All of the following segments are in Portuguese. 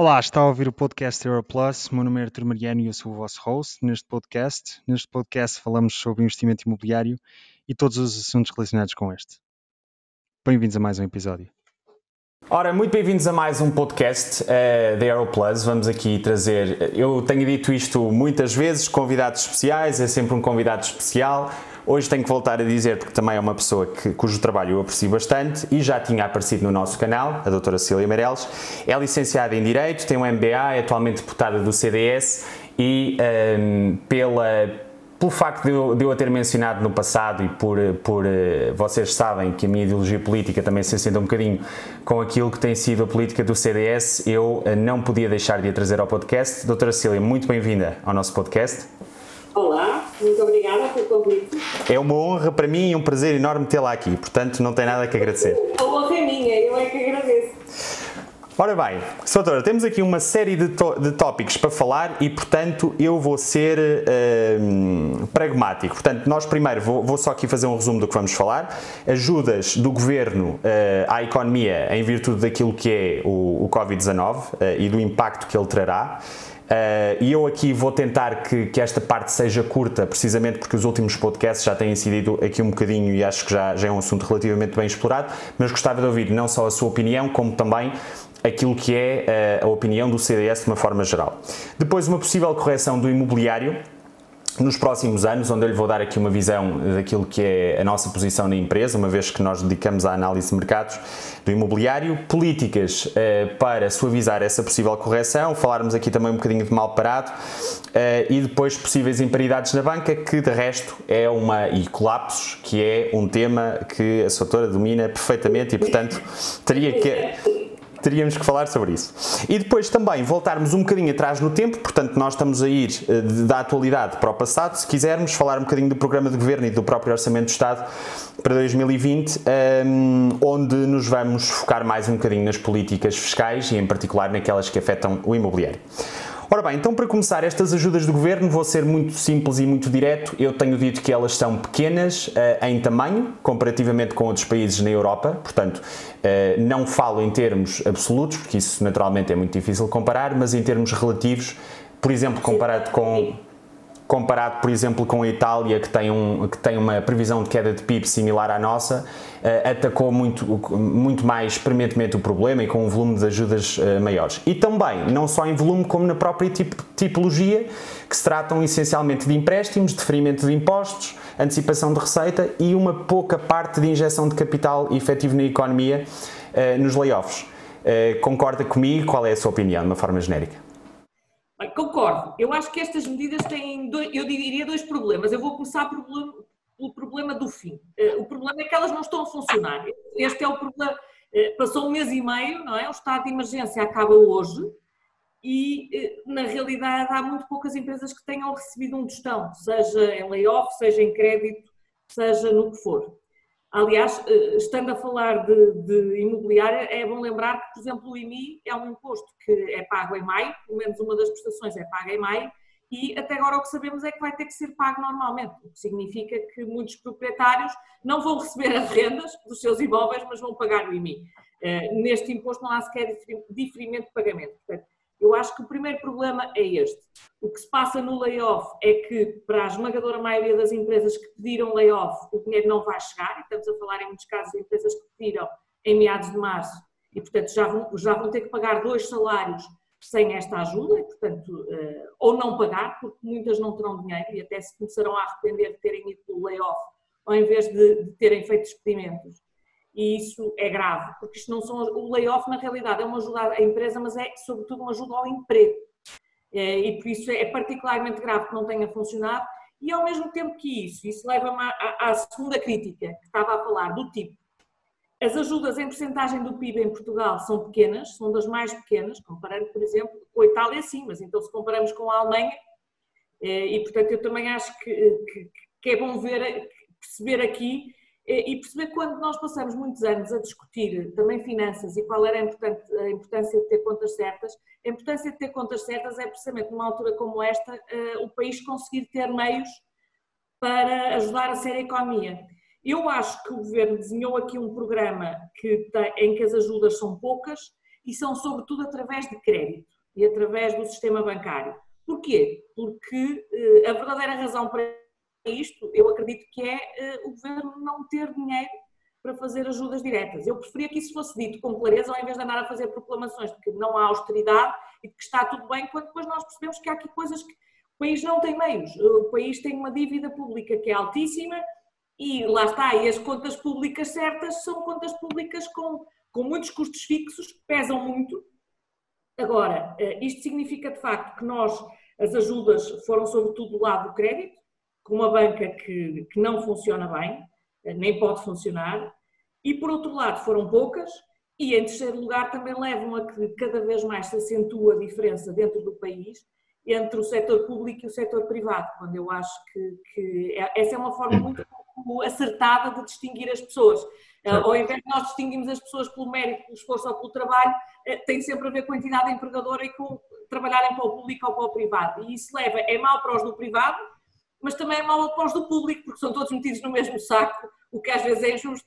Olá, está a ouvir o podcast Europlus. Meu nome é Artur Mariano e eu sou o vosso host neste podcast. Neste podcast falamos sobre investimento imobiliário e todos os assuntos relacionados com este. Bem-vindos a mais um episódio. Ora, muito bem-vindos a mais um podcast uh, da Aeroplus. Vamos aqui trazer, eu tenho dito isto muitas vezes, convidados especiais, é sempre um convidado especial. Hoje tenho que voltar a dizer, porque também é uma pessoa que, cujo trabalho eu aprecio bastante e já tinha aparecido no nosso canal, a doutora Cília Meireles. É licenciada em Direito, tem um MBA, é atualmente deputada do CDS e um, pela, pelo facto de eu, de eu, a ter mencionado no passado e por, por uh, vocês sabem que a minha ideologia política também se assenta um bocadinho com aquilo que tem sido a política do CDS, eu uh, não podia deixar de a trazer ao podcast. Doutora Cília, muito bem-vinda ao nosso podcast. Olá, muito obrigada pelo convite. É uma honra para mim e um prazer enorme tê-la aqui, portanto não tem nada que agradecer. A honra é minha, eu é que agradeço. Ora bem, Doutora, temos aqui uma série de, de tópicos para falar e, portanto, eu vou ser uh, pragmático. Portanto, nós primeiro, vou, vou, só aqui fazer um resumo do que vamos falar. Ajudas do Governo uh, à economia em virtude daquilo que é o, o Covid-19 uh, e do impacto que ele trará. Uh, e eu aqui vou tentar que, que, esta parte seja curta, precisamente porque os últimos podcasts já têm incidido aqui um bocadinho e acho que já, já é um assunto relativamente bem explorado, mas gostava de ouvir não só a sua opinião, como também aquilo que é uh, a opinião do CDS de uma forma geral. Depois, uma possível correção do imobiliário nos próximos anos, onde eu lhe vou dar aqui uma visão daquilo que é a nossa posição na empresa, uma vez que nós dedicamos à análise de mercados do imobiliário, políticas eh, para suavizar essa possível correção, falarmos aqui também um bocadinho de mal parado eh, e depois possíveis imparidades na banca, que de resto é uma, e colapsos, que é um tema que a sua domina perfeitamente e portanto teria que teríamos que falar sobre isso. E depois também voltarmos um bocadinho atrás no tempo, portanto, nós estamos a ir eh, da atualidade para o passado, se quisermos, falar um bocadinho do programa de governo e do próprio Orçamento do Estado para 2020, um, ehm, onde nos vamos focar mais um bocadinho nas políticas fiscais e, em particular, naquelas que afetam o imobiliário. Ora bem, então para começar, estas ajudas do governo vou ser muito simples e muito direto. Eu tenho dito que elas são pequenas uh, em tamanho, comparativamente com outros países na Europa, portanto, uh, não falo em termos absolutos, porque isso naturalmente é muito difícil comparar, mas em termos relativos, por exemplo, comparado com comparado, por exemplo, com a Itália, que tem, um, que tem uma previsão de queda de PIB similar à nossa, uh, atacou muito, muito mais prementemente o problema e com um volume de ajudas uh, maiores. E também, não só em volume, como na própria tip, tipologia, que se tratam essencialmente de empréstimos, deferimento de impostos, antecipação de receita e uma pouca parte de injeção de capital efetivo na economia uh, nos layoffs. concorda comigo? Qual é a sua opinião, de uma forma genérica? Concordo. Eu acho que estas medidas têm, dois, eu diria, dois problemas. Eu vou começar pelo, pelo problema do fim. Eh, o problema é que elas não estão a funcionar. Este é o problema. Eh, passou um mês e meio, não é? O estado de emergência acaba hoje e, eh, na realidade, há muito poucas empresas que tenham recebido um tostão, seja em layoff, seja em crédito, seja no que for. Aliás, eh, estando a falar de, de, imobiliária, é bom lembrar que, por exemplo, o IMI é um imposto que é pago em maio, pelo menos uma das prestações é paga em maio, e até agora o que sabemos é que vai ter que ser pago normalmente, o que significa que muitos proprietários não vão receber as rendas dos seus imóveis, mas vão pagar o IMI. Eh, neste imposto não há sequer diferimento de pagamento. Portanto, eu acho que o primeiro problema é este. O que se passa no layoff é que, para a esmagadora maioria das empresas que pediram layoff, o dinheiro não vai chegar, e estamos a falar em muitos casos de empresas que pediram em meados de março, e portanto já vão, já vão ter que pagar dois salários sem esta ajuda, e, portanto, eh, ou não pagar, porque muitas não terão dinheiro e até se começarão a arrepender de terem ido pelo layoff, ao invés de, de terem feito experimentos e isso é grave, porque isto não são, o layoff na realidade é uma ajuda à empresa, mas é sobretudo uma ajuda ao emprego. É, e por isso é particularmente grave que não tenha funcionado, e ao mesmo tempo que isso, isso leva-me à, à segunda crítica que estava a falar, do tipo, as ajudas em porcentagem do PIB em Portugal são pequenas, são das mais pequenas, comparando, por exemplo, com a Itália, sim, mas então se comparamos com a Alemanha, é, e portanto eu também acho que, que, que é bom ver, perceber aqui e perceber quando nós passamos muitos anos a discutir também finanças e qual era a, importância de ter contas certas, a importância de ter contas certas é precisamente numa altura como esta eh, o país conseguir ter meios para ajudar a ser a economia. Eu acho que o Governo desenhou aqui um programa que tem, em que as ajudas são poucas e são sobretudo através de crédito e através do sistema bancário. Porquê? Porque a verdadeira razão para isto, eu acredito que é o governo não ter dinheiro para fazer ajudas diretas. Eu preferia que isso fosse dito com clareza, ao invés de andar a fazer proclamações de que não há austeridade e de que está tudo bem, quando depois nós percebemos que há aqui coisas que o país não tem meios. O país tem uma dívida pública que é altíssima e lá está, e as contas públicas certas são contas públicas com, com muitos custos fixos, que pesam muito. Agora, eh, isto significa de facto que nós, as ajudas foram sobretudo do lado do crédito, com uma banca que, que não funciona bem, eh, nem pode funcionar, e por outro lado foram poucas, e em terceiro lugar também levam a que cada vez mais se acentua a diferença dentro do país entre o setor público e o setor privado, quando eu acho que, que é, essa é uma forma muito acertada de distinguir as pessoas. Eh, ao invés de nós distinguirmos as pessoas pelo mérito, pelo esforço ou pelo trabalho, eh, tem sempre a ver com a entidade empregadora e com trabalharem para o público ou para o privado. E isso leva, é mau para os do privado, mas também é mau para os do público, porque são todos metidos no mesmo saco, o que às vezes é injusto.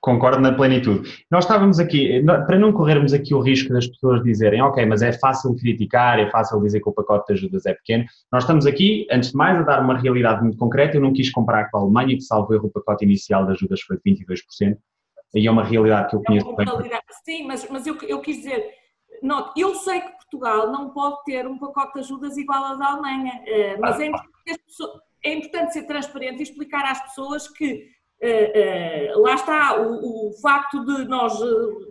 Concordo na plenitude. Nós estávamos aqui, para não corrermos aqui o risco das pessoas dizerem, ok, mas é fácil criticar, é fácil dizer que o pacote de ajudas é pequeno. Nós estamos aqui, antes de mais, a dar uma realidade muito concreta. Eu não quis comparar com a Alemanha, que salvo erro o pacote inicial de ajudas foi de 22%. E é uma realidade que eu conheço é bem. Sim, mas, mas eu, eu quis dizer, note, eu sei que Portugal não pode ter um pacote de ajudas igual ao da Alemanha, eh, mas é importante, é importante ser transparente e explicar às pessoas que Uh, uh, lá está o, o, facto de nós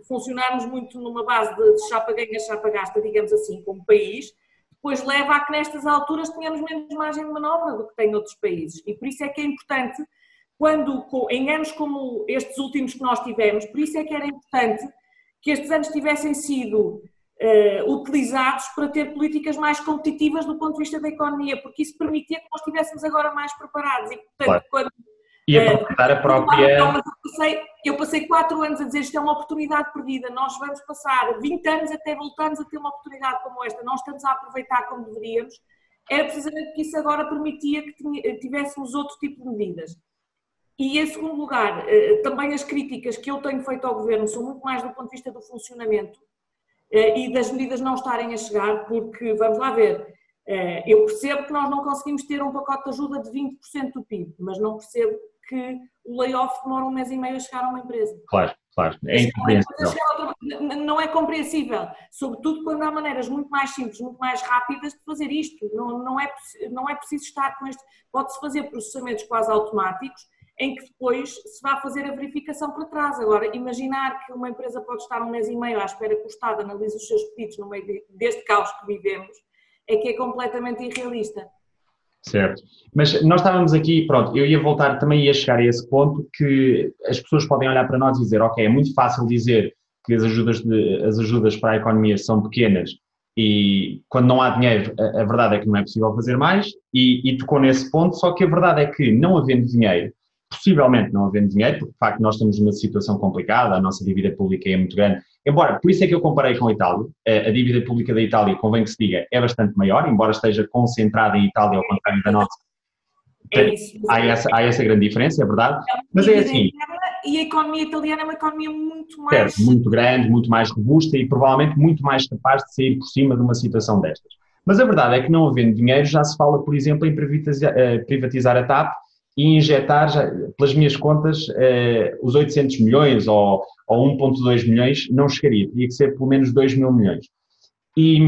funcionarmos muito numa base de chapa ganha, chapa gasta, digamos assim, como país, depois leva a que nestas alturas tenhamos menos margem de manobra do que tem outros países. E por isso é que é importante, quando em anos como estes últimos que nós tivemos, por isso é que era importante que estes anos tivessem sido utilizados para ter políticas mais competitivas do ponto de vista da economia, porque isso permitia que nós estivéssemos agora mais preparados. E, portanto, claro. quando e aproveitar a própria. Não, eu, passei, eu passei quatro anos a dizer isto é uma oportunidade perdida. Nós vamos passar 20 anos até voltarmos a ter uma oportunidade como esta. Não estamos a aproveitar como deveríamos. Era precisamente que isso agora permitia que tivéssemos outro tipo de medidas. E em segundo lugar, eh, também as críticas que eu tenho feito ao governo são muito mais do ponto de vista do funcionamento eh, e das medidas não estarem a chegar, porque vamos lá ver. Eh, eu percebo que nós não conseguimos ter um pacote de ajuda de 20% do PIB, mas não percebo que o layoff demora um mês e meio a chegar a uma empresa. Claro, claro, é incompreensível. Não é compreensível, sobretudo quando há maneiras muito mais simples, muito mais rápidas de fazer isto. Não, não, é, não é preciso estar com este. Pode-se fazer processamentos quase automáticos em que depois se vai fazer a verificação para trás. Agora, imaginar que uma empresa pode estar um mês e meio à espera que o Estado analise os seus pedidos no meio deste caos que vivemos, é que é completamente irrealista. Certo. Mas nós estávamos aqui, pronto, eu ia voltar, também ia chegar a esse ponto que as pessoas podem olhar para nós e dizer, ok, é muito fácil dizer que as ajudas, de, as ajudas para a economia são pequenas e quando não há dinheiro, a, a verdade é que não é possível fazer mais e, e tocou nesse ponto, só que a verdade é que não havendo dinheiro, possivelmente não havendo dinheiro, porque de facto nós estamos numa situação complicada, a nossa dívida pública é muito grande, embora, por isso é que eu comparei com a Itália, a dívida pública da Itália, convém que se diga, é bastante maior, embora esteja concentrada em Itália, ao contrário da nossa. É isso, há, essa, há essa grande diferença, é verdade, é mas é assim... E a economia italiana é uma economia muito mais... Certo, muito grande, muito mais robusta e provavelmente muito mais capaz de sair por cima de uma situação destas. Mas a verdade é que não havendo dinheiro já se fala, por exemplo, em eh, privatizar a TAP e injetar, pelas minhas contas, eh, os 800 milhões ou, ou 1,2 milhões não chegaria, teria que ser pelo menos 2 mil milhões. E,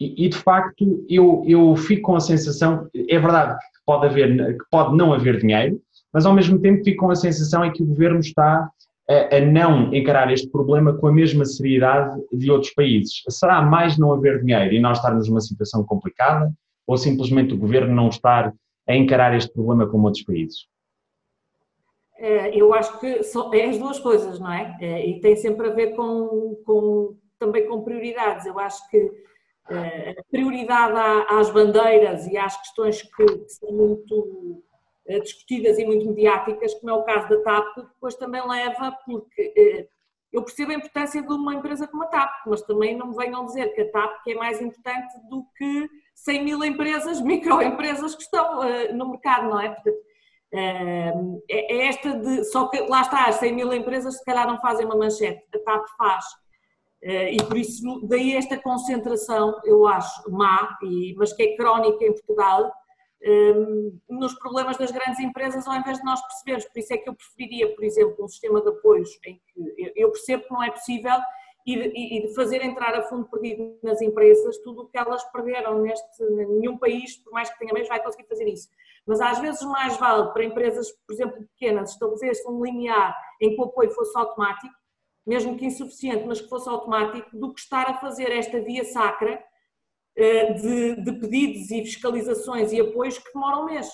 e, de facto, eu, eu fico com a sensação, é verdade que pode, haver, que pode não haver dinheiro, mas ao mesmo tempo fico com a sensação em que o governo está a, a não encarar este problema com a mesma seriedade de outros países. Será mais não haver dinheiro e nós estarmos numa situação complicada, ou simplesmente o governo não estar a encarar este problema como outros países? É, eu acho que são, é as duas coisas, não é? é? E tem sempre a ver com, com também com prioridades. Eu acho que é, a prioridade às bandeiras e às questões que, que são muito discutidas e muito mediáticas, como é o caso da TAP, depois também leva, porque eu percebo a importância de uma empresa como a TAP, mas também não me venham dizer que a TAP é mais importante do que 100 mil empresas, microempresas que estão uh, no mercado, não é? Portanto, uh, é, esta de. Só que lá está, as 100 mil empresas se calhar não fazem uma manchete, a TAP faz. e por isso, daí esta concentração, eu acho, má, e, mas que é crónica em Portugal, nos problemas das grandes empresas ao invés de nós percebermos. Por isso é que eu preferiria, por exemplo, um sistema de apoios em que eu percebo que não é possível e de fazer entrar a fundo perdido nas empresas tudo o que elas perderam neste nenhum país, por mais que tenha meios, vai conseguir fazer isso. Mas às vezes mais vale para empresas, por exemplo, pequenas, estabelecer-se um limiar em que o apoio fosse automático, mesmo que insuficiente, mas que fosse automático, do que estar a fazer esta via sacra eh, de, de, pedidos e fiscalizações e apoios que demoram um mês.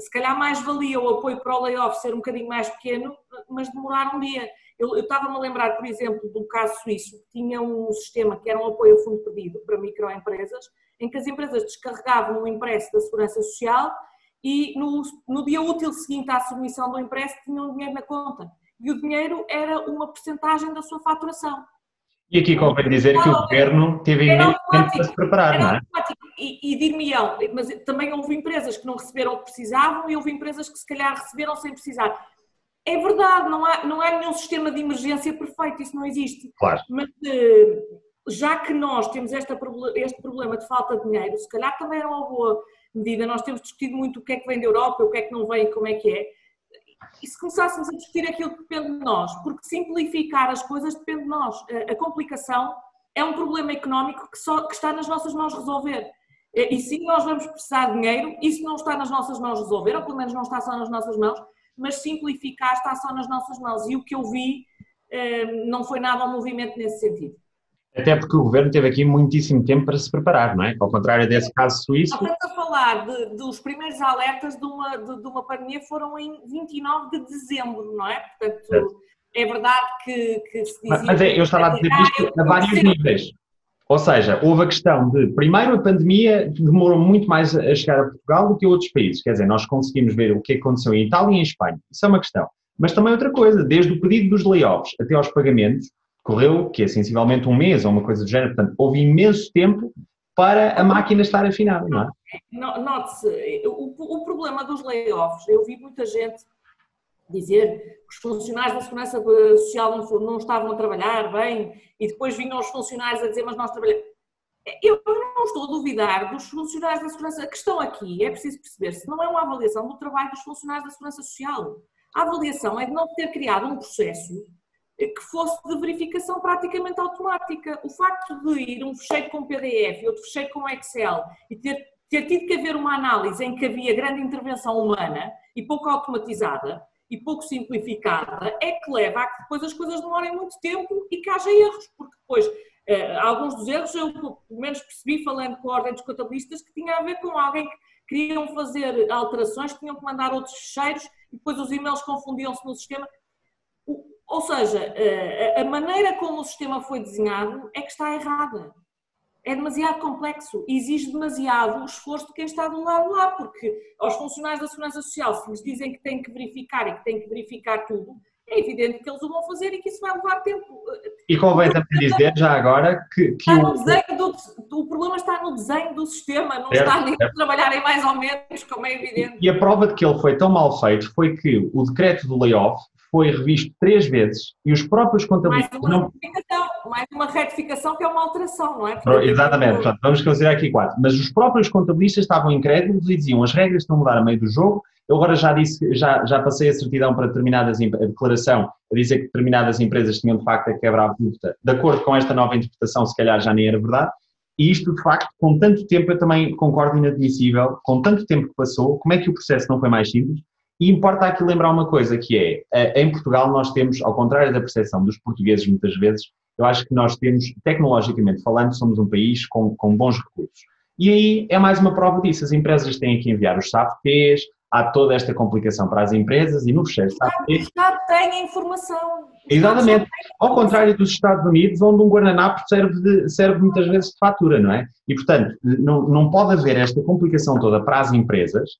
Se calhar mais valia o apoio para o layoff ser um bocadinho mais pequeno, mas demorar um dia. Eu, eu estava-me a lembrar, por exemplo, do caso suíço, que tinha um sistema que era um apoio a fundo perdido para microempresas, em que as empresas descarregavam um impresso da Segurança Social e no, no dia útil seguinte à submissão do impresso tinham dinheiro na conta. E o dinheiro era uma porcentagem da sua faturação. E aqui convém dizer que o governo teve imenso tempo para se preparar, não é? E, e dir-me-ão, mas também houve empresas que não receberam o que precisavam e houve empresas que se calhar receberam sem precisar. É verdade, não há, não há nenhum sistema de emergência perfeito, isso não existe. Claro. Mas eh, já que nós temos esta, este problema de falta de dinheiro, se calhar também era uma boa medida. Nós temos discutido muito o que é que vem da Europa, o que é que não vem, como é que é e se começássemos a discutir aquilo que depende de nós, porque simplificar as coisas depende de nós. A complicação é um problema económico que, só, que está nas nossas mãos resolver. E sim, nós vamos precisar de dinheiro, isso não está nas nossas mãos resolver, ou pelo menos não está só nas nossas mãos, mas simplificar está só nas nossas mãos. E o que eu vi eh, não foi nada um movimento nesse sentido. Até porque o governo teve aqui muitíssimo tempo para se preparar, não é? Ao contrário desse caso suíço. Estamos a falar de, dos primeiros alertas de uma, de, de, uma pandemia foram em 29 de dezembro, não é? Portanto, é, é verdade que, que se dizia... Mas é, eu estava a dizer isto a vários níveis. Ou seja, houve a questão de, primeiro, a pandemia demorou muito mais a chegar a Portugal do que a outros países. Quer dizer, nós conseguimos ver o que aconteceu em Itália e em Espanha. Isso é uma questão. Mas também outra coisa, desde o pedido dos layoffs até aos pagamentos, correu, que é sensivelmente um mês ou uma coisa do género, portanto, houve imenso tempo para a máquina estar afinada, não é? Note-se, o, o, problema dos layoffs, eu vi muita gente dizer que os funcionários da Segurança Social não, não estavam a trabalhar bem e depois vinham os funcionários a dizer, mas nós trabalhamos. Eu não estou a duvidar dos funcionários da Segurança. A questão aqui é preciso perceber-se, não é uma avaliação do trabalho dos funcionários da Segurança Social. A avaliação é de não ter criado um processo que fosse de verificação praticamente automática. O facto de ir um fecheiro com PDF e outro fecheiro com Excel e ter, ter tido que haver uma análise em que havia grande intervenção humana e pouco automatizada e pouco simplificada é que leva a que depois as coisas demorem muito tempo e que haja erros, porque depois eh, alguns dos erros eu pelo menos percebi falando com a ordem dos contabilistas que tinha a ver com alguém que queriam fazer alterações, tinham que mandar outros fecheiros e depois os e-mails confundiam-se no sistema. Ou seja, eh, a maneira como o sistema foi desenhado é que está errada. É demasiado complexo exige demasiado esforço de quem está do lado lá, porque aos funcionários da Segurança Social, se lhes dizem que têm que verificar e que têm que verificar tudo, é evidente que eles o vão fazer e que isso vai levar tempo. E convém também dizer já agora que, que o... Do, o problema está no desenho do sistema, não certo, está nem a trabalharem mais ou menos, como é evidente. E a prova de que ele foi tão mal feito foi que o decreto do layoff foi revisto três vezes e os próprios contabilistas. Mais uma, não... retificação, mais uma retificação que é uma alteração, não é? Porque exatamente, portanto, vamos considerar aqui quatro. Mas os próprios contabilistas estavam incrédulos e diziam as regras estão a mudar a meio do jogo. Eu agora já disse, já, já passei a certidão para determinadas, a declaração a dizer que determinadas empresas tinham de facto a quebrar a multa. De acordo com esta nova interpretação, se calhar já nem era verdade. E isto, de facto, com tanto tempo, eu também concordo inadmissível, com tanto tempo que passou, como é que o processo não foi mais simples? E importa aqui lembrar uma coisa, que é, em Portugal nós temos, ao contrário da percepção dos portugueses muitas vezes, eu acho que nós temos, tecnologicamente falando, somos um país com, com bons recursos. E aí é mais uma prova disso. As empresas têm que enviar os SAPTs, há toda esta complicação para as empresas e no fecheiro SAPTs... O Estado tem a informação. Exatamente. Ao contrário dos Estados Unidos, onde um guardanapo serve, de, serve muitas vezes de fatura, não é? E, portanto, não, não pode haver esta complicação toda para as empresas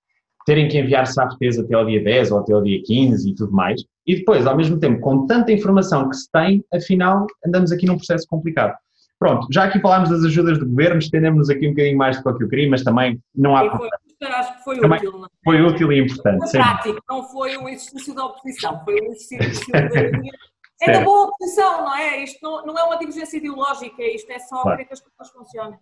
terem que enviar SAPTs até ao dia 10 ou até ao dia 15 e tudo mais, e depois, ao mesmo tempo, com tanta informação que se tem, afinal, andamos aqui num processo complicado. Pronto, já aqui falámos das ajudas do governo, estendemos-nos aqui um bocadinho mais do que eu queria, mas também não há problema. Acho que foi também útil. Não? É? Foi útil e importante. Foi prático, não foi um exercício da oposição, foi um exercício da é da boa oposição, não é? Isto não, não, é uma divergência ideológica, isto é só claro. que as coisas funcionem.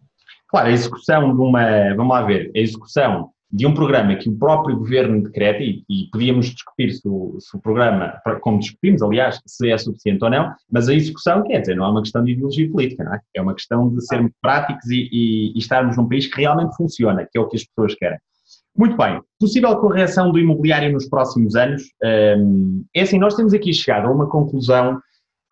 Claro, a execução de uma, vamos lá ver, a execução de um programa que o próprio governo decreta, e, e podíamos discutir se o, se o, programa, como discutimos, aliás, se é suficiente ou não, mas a execução, quer dizer, não é uma questão de ideologia política, não é? É uma questão de sermos práticos e, e, e estarmos num país que realmente funciona, que é o que as pessoas querem. Muito bem. Possível correção do imobiliário nos próximos anos? Um, é assim, nós temos aqui chegado a uma conclusão.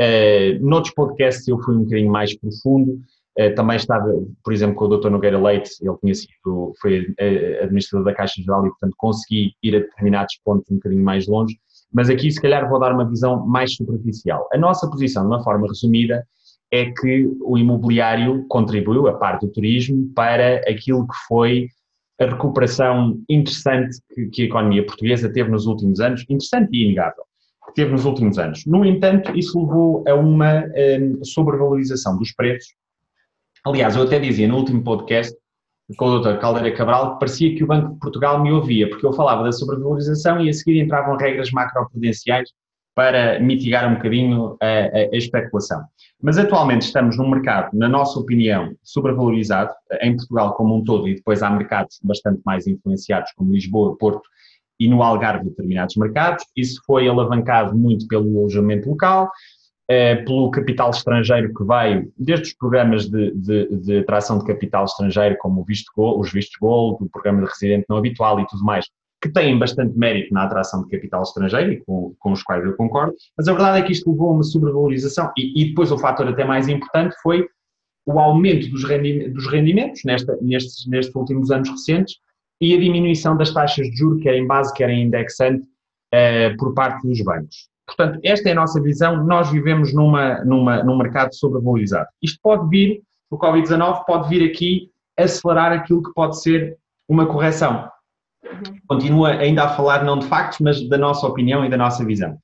Uh, noutros podcasts eu fui um bocadinho mais profundo. Uh, também estava, por exemplo, com o Dr. Nogueira Leite, ele tinha sido, foi uh, administrador da Caixa Geral e, portanto, consegui ir a determinados pontos um bocadinho mais longe. Mas aqui, se calhar, vou dar uma visão mais superficial. A nossa posição, de uma forma resumida, é que o imobiliário contribuiu, a parte do turismo, para aquilo que foi a recuperação interessante que, a economia portuguesa teve nos últimos anos, interessante e inegável, que teve nos últimos anos. No entanto, isso levou a uma um, sobrevalorização dos preços. Aliás, eu até dizia no último podcast com o Dr. Caldeira Cabral que parecia que o Banco de Portugal me ouvia, porque eu falava da sobrevalorização e a seguir entravam regras macroprudenciais para mitigar um bocadinho a, a, a, especulação. Mas atualmente estamos num mercado, na nossa opinião, sobrevalorizado, em Portugal como um todo, e depois há mercados bastante mais influenciados, como Lisboa, Porto e no Algarve, determinados mercados. Isso foi alavancado muito pelo alojamento local, eh, pelo capital estrangeiro que veio, desde os programas de, de, de atração de capital estrangeiro, como visto Gold, os vistos Gold, o programa de residente não habitual e tudo mais, que têm bastante mérito na atração de capital estrangeiro e com, com os quais eu concordo, mas a verdade é que isto levou a uma sobrevalorização e, e depois o fator até mais importante foi o aumento dos rendimentos, dos rendimentos nesta, nestes, nestes últimos anos recentes e a diminuição das taxas de juros, quer em base, quer em indexante, eh, por parte dos bancos. Portanto, esta é a nossa visão. Nós vivemos numa, numa, num mercado sobrevalorizado. Isto pode vir, o Covid-19 pode vir aqui acelerar aquilo que pode ser uma correção. Uhum. Continua ainda a falar não de factos, mas da nossa opinião e da nossa visão.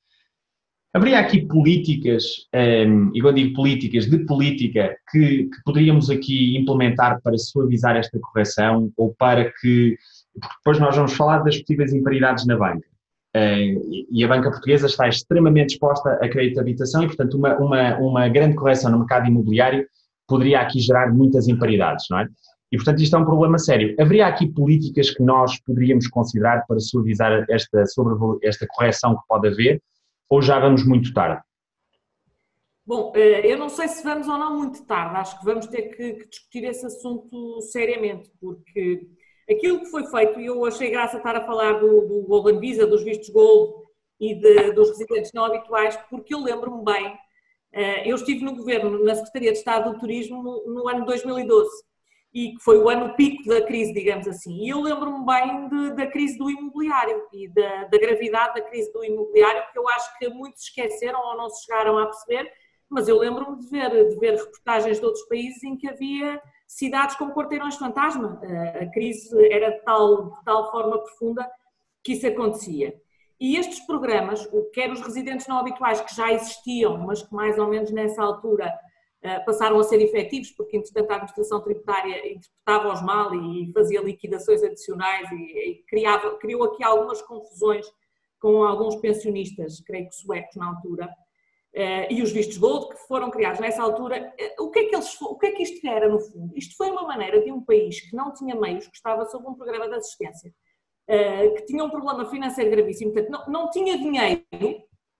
Haveria aqui políticas, um, ehm, e quando digo políticas, de política, que, que, poderíamos aqui implementar para suavizar esta correção ou para que. Porque depois nós vamos falar das possíveis imparidades na banca. Uh, e a banca portuguesa está extremamente exposta a crédito de habitação e, portanto, uma, uma, uma grande correção no mercado imobiliário poderia aqui gerar muitas imparidades, não é? E, portanto, isto é um problema sério. Haveria aqui políticas que nós poderíamos considerar para suavizar esta, sobre, esta correção que pode haver, ou já vamos muito tarde? Bom, eh, eu não sei se vamos ou não muito tarde, acho que vamos ter que, discutir esse assunto seriamente, porque aquilo que foi feito, e eu achei graça estar a falar do, do Golden Visa, dos vistos Gold e de, dos residentes não habituais, porque eu lembro-me bem, eh, eu estive no governo, na Secretaria de Estado do Turismo, no, no ano 2012 e que foi o ano pico da crise, digamos assim. E eu lembro-me bem de, da crise do imobiliário e da, da, gravidade da crise do imobiliário, que eu acho que muitos esqueceram ou não se chegaram a perceber, mas eu lembro-me de ver, de ver reportagens de outros países em que havia cidades com quarteirões fantasma. A, crise era de tal, de tal forma profunda que isso acontecia. E estes programas, quer os residentes não habituais que já existiam, mas que mais ou menos nessa altura eh, passaram a ser efetivos, porque, entretanto, a administração tributária interpretava-os mal e fazia liquidações adicionais e, criava, criou aqui algumas confusões com alguns pensionistas, creio que suecos na altura, e os vistos gold que foram criados nessa altura. Uh, o, que é que eles, o que é que isto era, no fundo? Isto foi uma maneira de um país que não tinha meios, que estava sob um programa de assistência, uh, que tinha um problema financeiro gravíssimo, portanto, não, não tinha dinheiro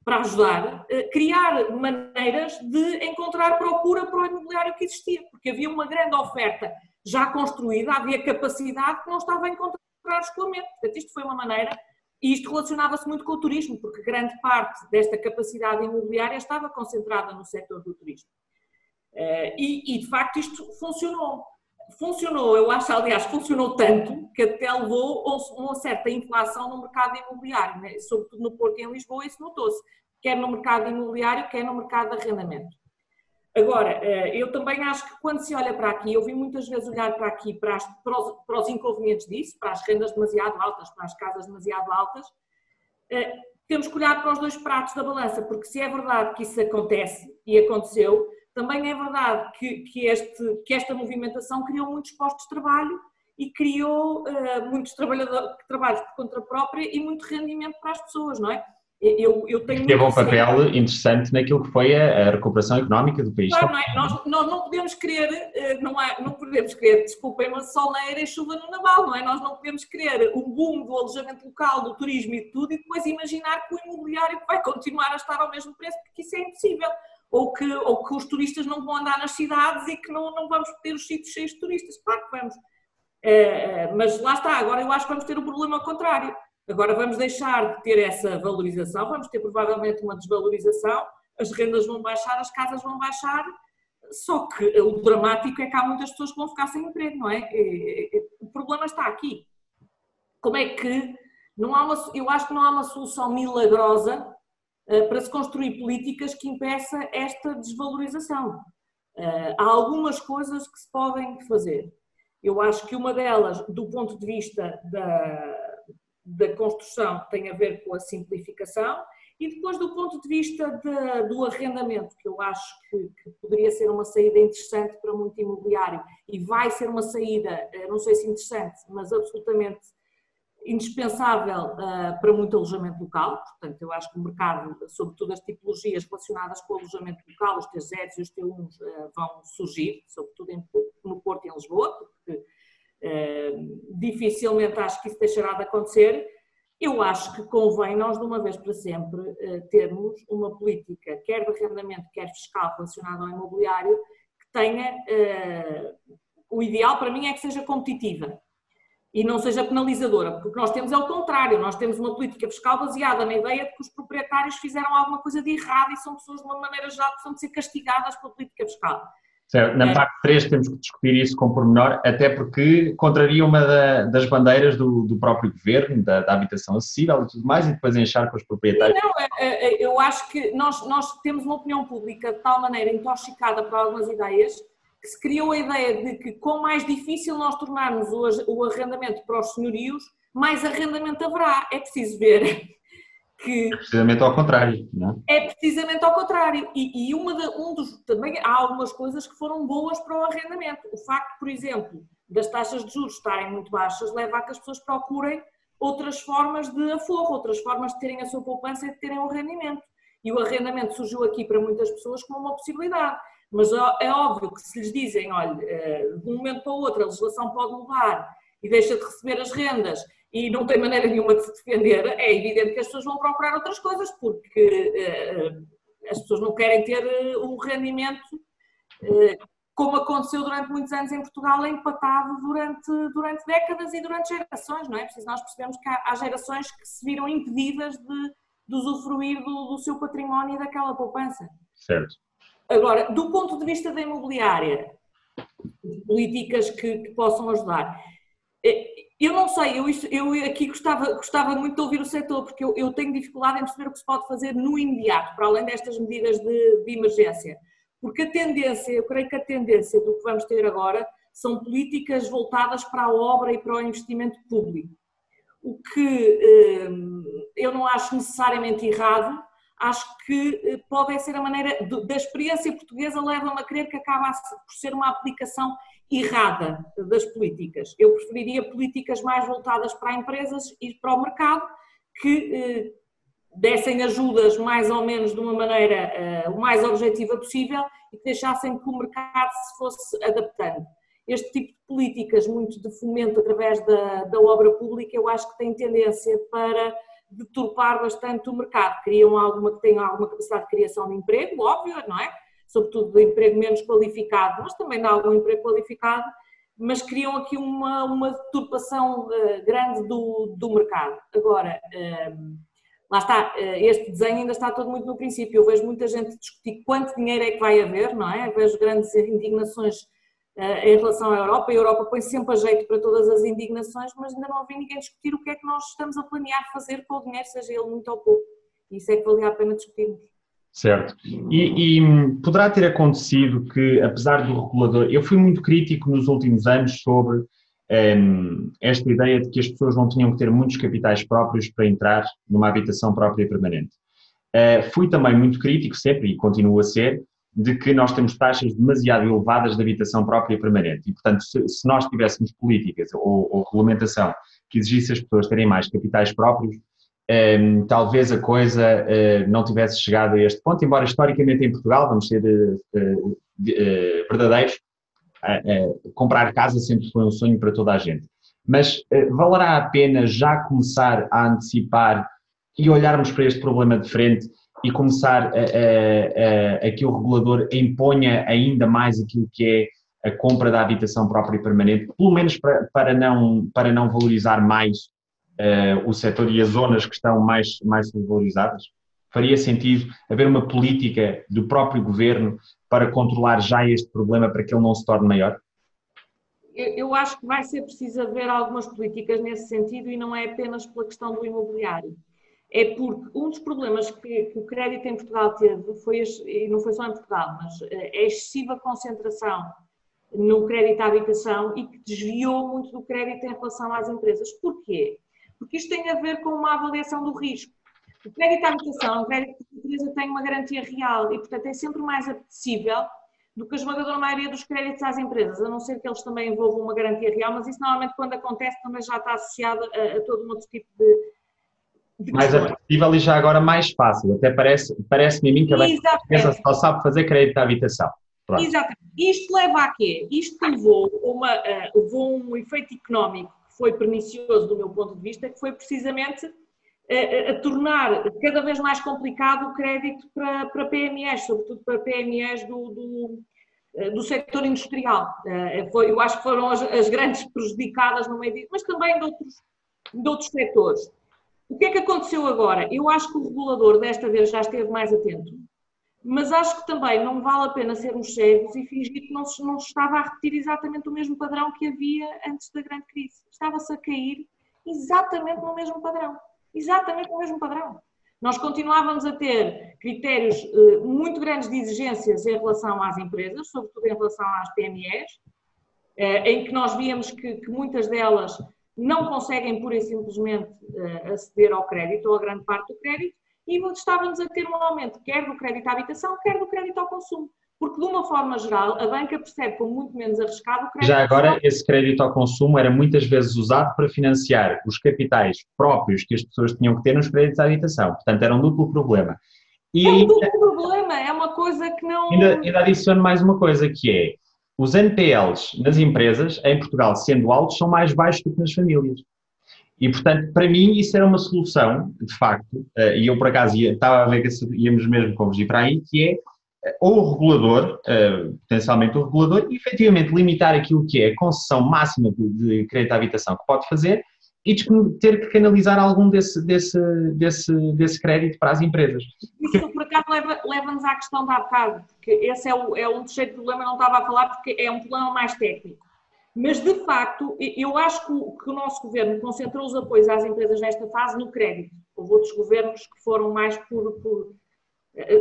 para ajudar, eh, criar maneiras de encontrar procura para o imobiliário que existia, porque havia uma grande oferta já construída, havia capacidade que não estava a encontrar escoamento. Portanto, isto foi uma maneira, e isto relacionava-se muito com o turismo, porque grande parte desta capacidade imobiliária estava concentrada no setor do turismo. Eh, e, e de facto isto funcionou funcionou, eu acho, aliás, funcionou tanto que até levou a uma certa inflação no mercado imobiliário, né? sobretudo no Porto e em Lisboa, isso notou-se, quer no mercado imobiliário, quer no mercado de arrendamento. Agora, eh, eu também acho que quando se olha para aqui, eu vi muitas vezes olhar para aqui para, as, para, os, para os inconvenientes disso, para as rendas demasiado altas, para as casas demasiado altas, eh, temos que olhar para os dois pratos da balança, porque se é verdade que isso acontece e aconteceu, também é verdade que, que, este, que esta movimentação criou muitos postos de trabalho e criou uh, muitos trabalhadores, trabalhos por conta própria e muito rendimento para as pessoas, não é? Eu, eu tenho Teve um papel interessante naquilo que foi a, a recuperação económica do país. Claro, não é? nós, nós não podemos querer, eh, não, há, não podemos querer, desculpem, mas sol na era e chuva no naval, não é? Nós não podemos querer um boom do alojamento local, do turismo e tudo e depois imaginar que o imobiliário vai continuar a estar ao mesmo preço, porque isso é impossível. Ou que, ou que os turistas não vão andar nas cidades e que não, não vamos ter os sítios cheios de turistas. Claro que vamos. É, mas lá está, agora eu acho que vamos ter o um problema ao contrário Agora vamos deixar de ter essa valorização, vamos ter provavelmente uma desvalorização, as rendas vão baixar, as casas vão baixar, só que o dramático é que há muitas pessoas que vão ficar sem emprego, não é? O problema está aqui. Como é que não há uma, eu acho que não há uma solução milagrosa eh, para se construir políticas que impeça esta desvalorização. Eh, há algumas coisas que se podem fazer. Eu acho que uma delas, do ponto de vista da, da construção que tem a ver com a simplificação e depois do ponto de vista de, do arrendamento, que eu acho que, que, poderia ser uma saída interessante para muito imobiliário e vai ser uma saída, eh, não sei se interessante, mas absolutamente indispensável uh, para muito alojamento local, portanto eu acho que o mercado, sobretudo as tipologias relacionadas com o alojamento local, os T0s e os T1s uh, vão surgir, sobretudo em, no Porto e em Lisboa, porque dificilmente acho que isso deixará de acontecer. Eu acho que convém nós, de uma vez para sempre, eh, termos uma política, quer de arrendamento, quer fiscal, relacionada ao imobiliário, que tenha. Eh, o ideal para mim é que seja competitiva e não seja penalizadora, porque nós temos é o contrário, nós temos uma política fiscal baseada na ideia de que os proprietários fizeram alguma coisa de errado e são pessoas, de uma maneira geral, que precisam de ser castigadas pela política fiscal. Certo. Na é. parte 3 temos que discutir isso com pormenor, até porque contraria uma da, das bandeiras do, do próprio governo, da, da, habitação acessível e tudo mais, e depois enchar com os proprietários. Não, é, é, é, eu acho que nós, nós temos uma opinião pública de tal maneira intoxicada por algumas ideias que se criou a ideia de que com mais difícil nós tornarmos o, o arrendamento para os senhorios, mais arrendamento haverá. É preciso ver que. É precisamente ao contrário, não é? É precisamente ao contrário. E, e uma de, um dos. Também há algumas coisas que foram boas para o arrendamento. O facto, por exemplo, das taxas de juros estarem muito baixas leva a que as pessoas procurem outras formas de aforro, outras formas de terem a sua poupança e de terem um rendimento. E o arrendamento surgiu aqui para muitas pessoas como uma possibilidade. Mas é óbvio que se lhes dizem, olha, eh, de um momento para o outro a legislação pode mudar e deixa de receber as rendas e não tem maneira nenhuma de se defender, é evidente que as pessoas vão procurar outras coisas, porque uh, as pessoas não querem ter uh, um rendimento, uh, como aconteceu durante muitos anos em Portugal, empatado durante, durante décadas e durante gerações, não é? Preciso nós percebemos que há, há gerações que se viram impedidas de, de usufruir do, do seu património e daquela poupança. Certo. Agora, do ponto de vista da imobiliária, políticas que, que possam ajudar eu não sei, eu, eu aqui gostava, gostava muito de ouvir o setor, porque eu, eu, tenho dificuldade em perceber o que se pode fazer no imediato, para além destas medidas de, de emergência. Porque a tendência, eu creio que a tendência do que vamos ter agora são políticas voltadas para a obra e para o investimento público. O que eh, eu não acho necessariamente errado, acho que eh, pode ser a maneira da experiência portuguesa leva-me a crer que acaba por ser uma aplicação errada das políticas. Eu preferiria políticas mais voltadas para empresas e para o mercado que eh, dessem ajudas mais ou menos de uma maneira eh, o mais objetiva possível e que deixassem que o mercado se fosse adaptando. Este tipo de políticas, muito de fomento através da, da obra pública, eu acho que tem tendência para deturpar bastante o mercado. Criam alguma que tenham alguma capacidade de criação de emprego, óbvio, não é? sobretudo de emprego menos qualificado, mas também de algum emprego qualificado, mas criam aqui uma, uma deturpação uh, grande do, do mercado. Agora, uh, lá está, uh, este desenho ainda está todo muito no princípio. Eu vejo muita gente discutir quanto dinheiro é que vai haver, não é? Eu vejo grandes indignações em relação à Europa. A Europa põe sempre a jeito para todas as indignações, mas ainda não ouvi ninguém discutir o que é que nós estamos a planear fazer com o dinheiro, seja ele muito ou pouco. Isso é que valia a pena discutirmos. Certo. E, e, poderá ter acontecido que, apesar do regulador, eu fui muito crítico nos últimos anos sobre um, esta ideia de que as pessoas não tinham que ter muitos capitais próprios para entrar numa habitação própria e permanente. Uh, fui também muito crítico, sempre, e continuo a ser, de que nós temos taxas demasiado elevadas de habitação própria permanente. E, portanto, se, se nós tivéssemos políticas ou, ou regulamentação que exigisse as pessoas terem mais capitais próprios, um, talvez a coisa uh, não tivesse chegado a este ponto, embora historicamente em Portugal, vamos ser uh, uh, verdadeiros, comprar casa sempre foi um sonho para toda a gente. Mas valerá a pena já começar a antecipar e olharmos para este problema de frente e começar a, a, a, a que o regulador imponha ainda mais aquilo que é a compra da habitação própria e permanente, pelo menos para, para, não, para não valorizar mais uh, o setor e as zonas que estão mais, mais valorizadas? Faria sentido haver uma política do próprio governo para controlar já este problema para que ele não se torne maior? Eu acho que vai ser preciso haver algumas políticas nesse sentido e não é apenas pela questão do imobiliário. É porque um dos problemas que, que o crédito em Portugal teve foi, e não foi só em Portugal, mas é a excessiva concentração no crédito à habitação e que desviou muito do crédito em relação às empresas. Porquê? porque isto tem a ver com uma avaliação do risco. O crédito à habitação, o crédito de empresa tem uma garantia real e, portanto, é sempre mais apetecível do que a esmagadora maioria dos créditos às empresas, a não ser que eles também envolvam uma garantia real, mas isso normalmente quando acontece também já está associado a, a todo um outro tipo de mais apetecível e já agora mais fácil. Até parece-me parece a mim que a empresa só sabe fazer crédito à habitação. Pronto. Exatamente. Isto leva a quê? Isto levou, uma, uh, levou um efeito económico foi pernicioso do meu ponto de vista, que foi precisamente a, a, tornar cada vez mais complicado o crédito para, para PMEs, sobretudo para PMEs do, do, eh, do setor industrial. Eh, eu acho que foram as, as, grandes prejudicadas no meio disso, mas também de outros, de outros setores. O que é que aconteceu agora? Eu acho que o regulador desta vez já esteve mais atento mas acho que também não vale a pena sermos cegos e fingir que não se, não estava a repetir exatamente o mesmo padrão que havia antes da grande crise. Estava-se a cair exatamente no mesmo padrão. Exatamente no mesmo padrão. Nós continuávamos a ter critérios eh, muito grandes de exigências em relação às empresas, sobretudo em relação às PMEs, eh, em que nós víamos que, que, muitas delas não conseguem pura e simplesmente eh, aceder ao crédito ou a grande parte do crédito, e estávamos a ter um aumento quer do crédito à habitação, quer do crédito ao consumo. Porque, de uma forma geral, a banca percebe como muito menos arriscado o crédito. Já agora, esse crédito ao consumo era muitas vezes usado para financiar os capitais próprios que as pessoas tinham que ter nos créditos à habitação. Portanto, era um duplo problema. E é um duplo problema, é uma coisa que não. Ainda, ainda adiciono mais uma coisa que é os NPLs nas empresas, em Portugal, sendo altos, são mais baixos do que nas famílias. E, portanto, para mim, isso era uma solução, de facto, eh, e eu, por acaso, estava a ver que íamos mesmo convergir para aí, que é eh, ou o regulador, eh, potencialmente o regulador, efetivamente limitar aquilo que é a concessão máxima de crédito à habitação que pode fazer e ter que canalizar algum desse, desse, desse, desse crédito para as empresas. Isso, por acaso, leva-nos leva à questão da bocado, porque esse é, o, é um terceiro problema, não estava a falar, porque é um problema mais técnico. Mas, de facto, eu acho que o, que o, nosso governo concentrou os apoios às empresas nesta fase no crédito. Houve outros governos que foram mais por. por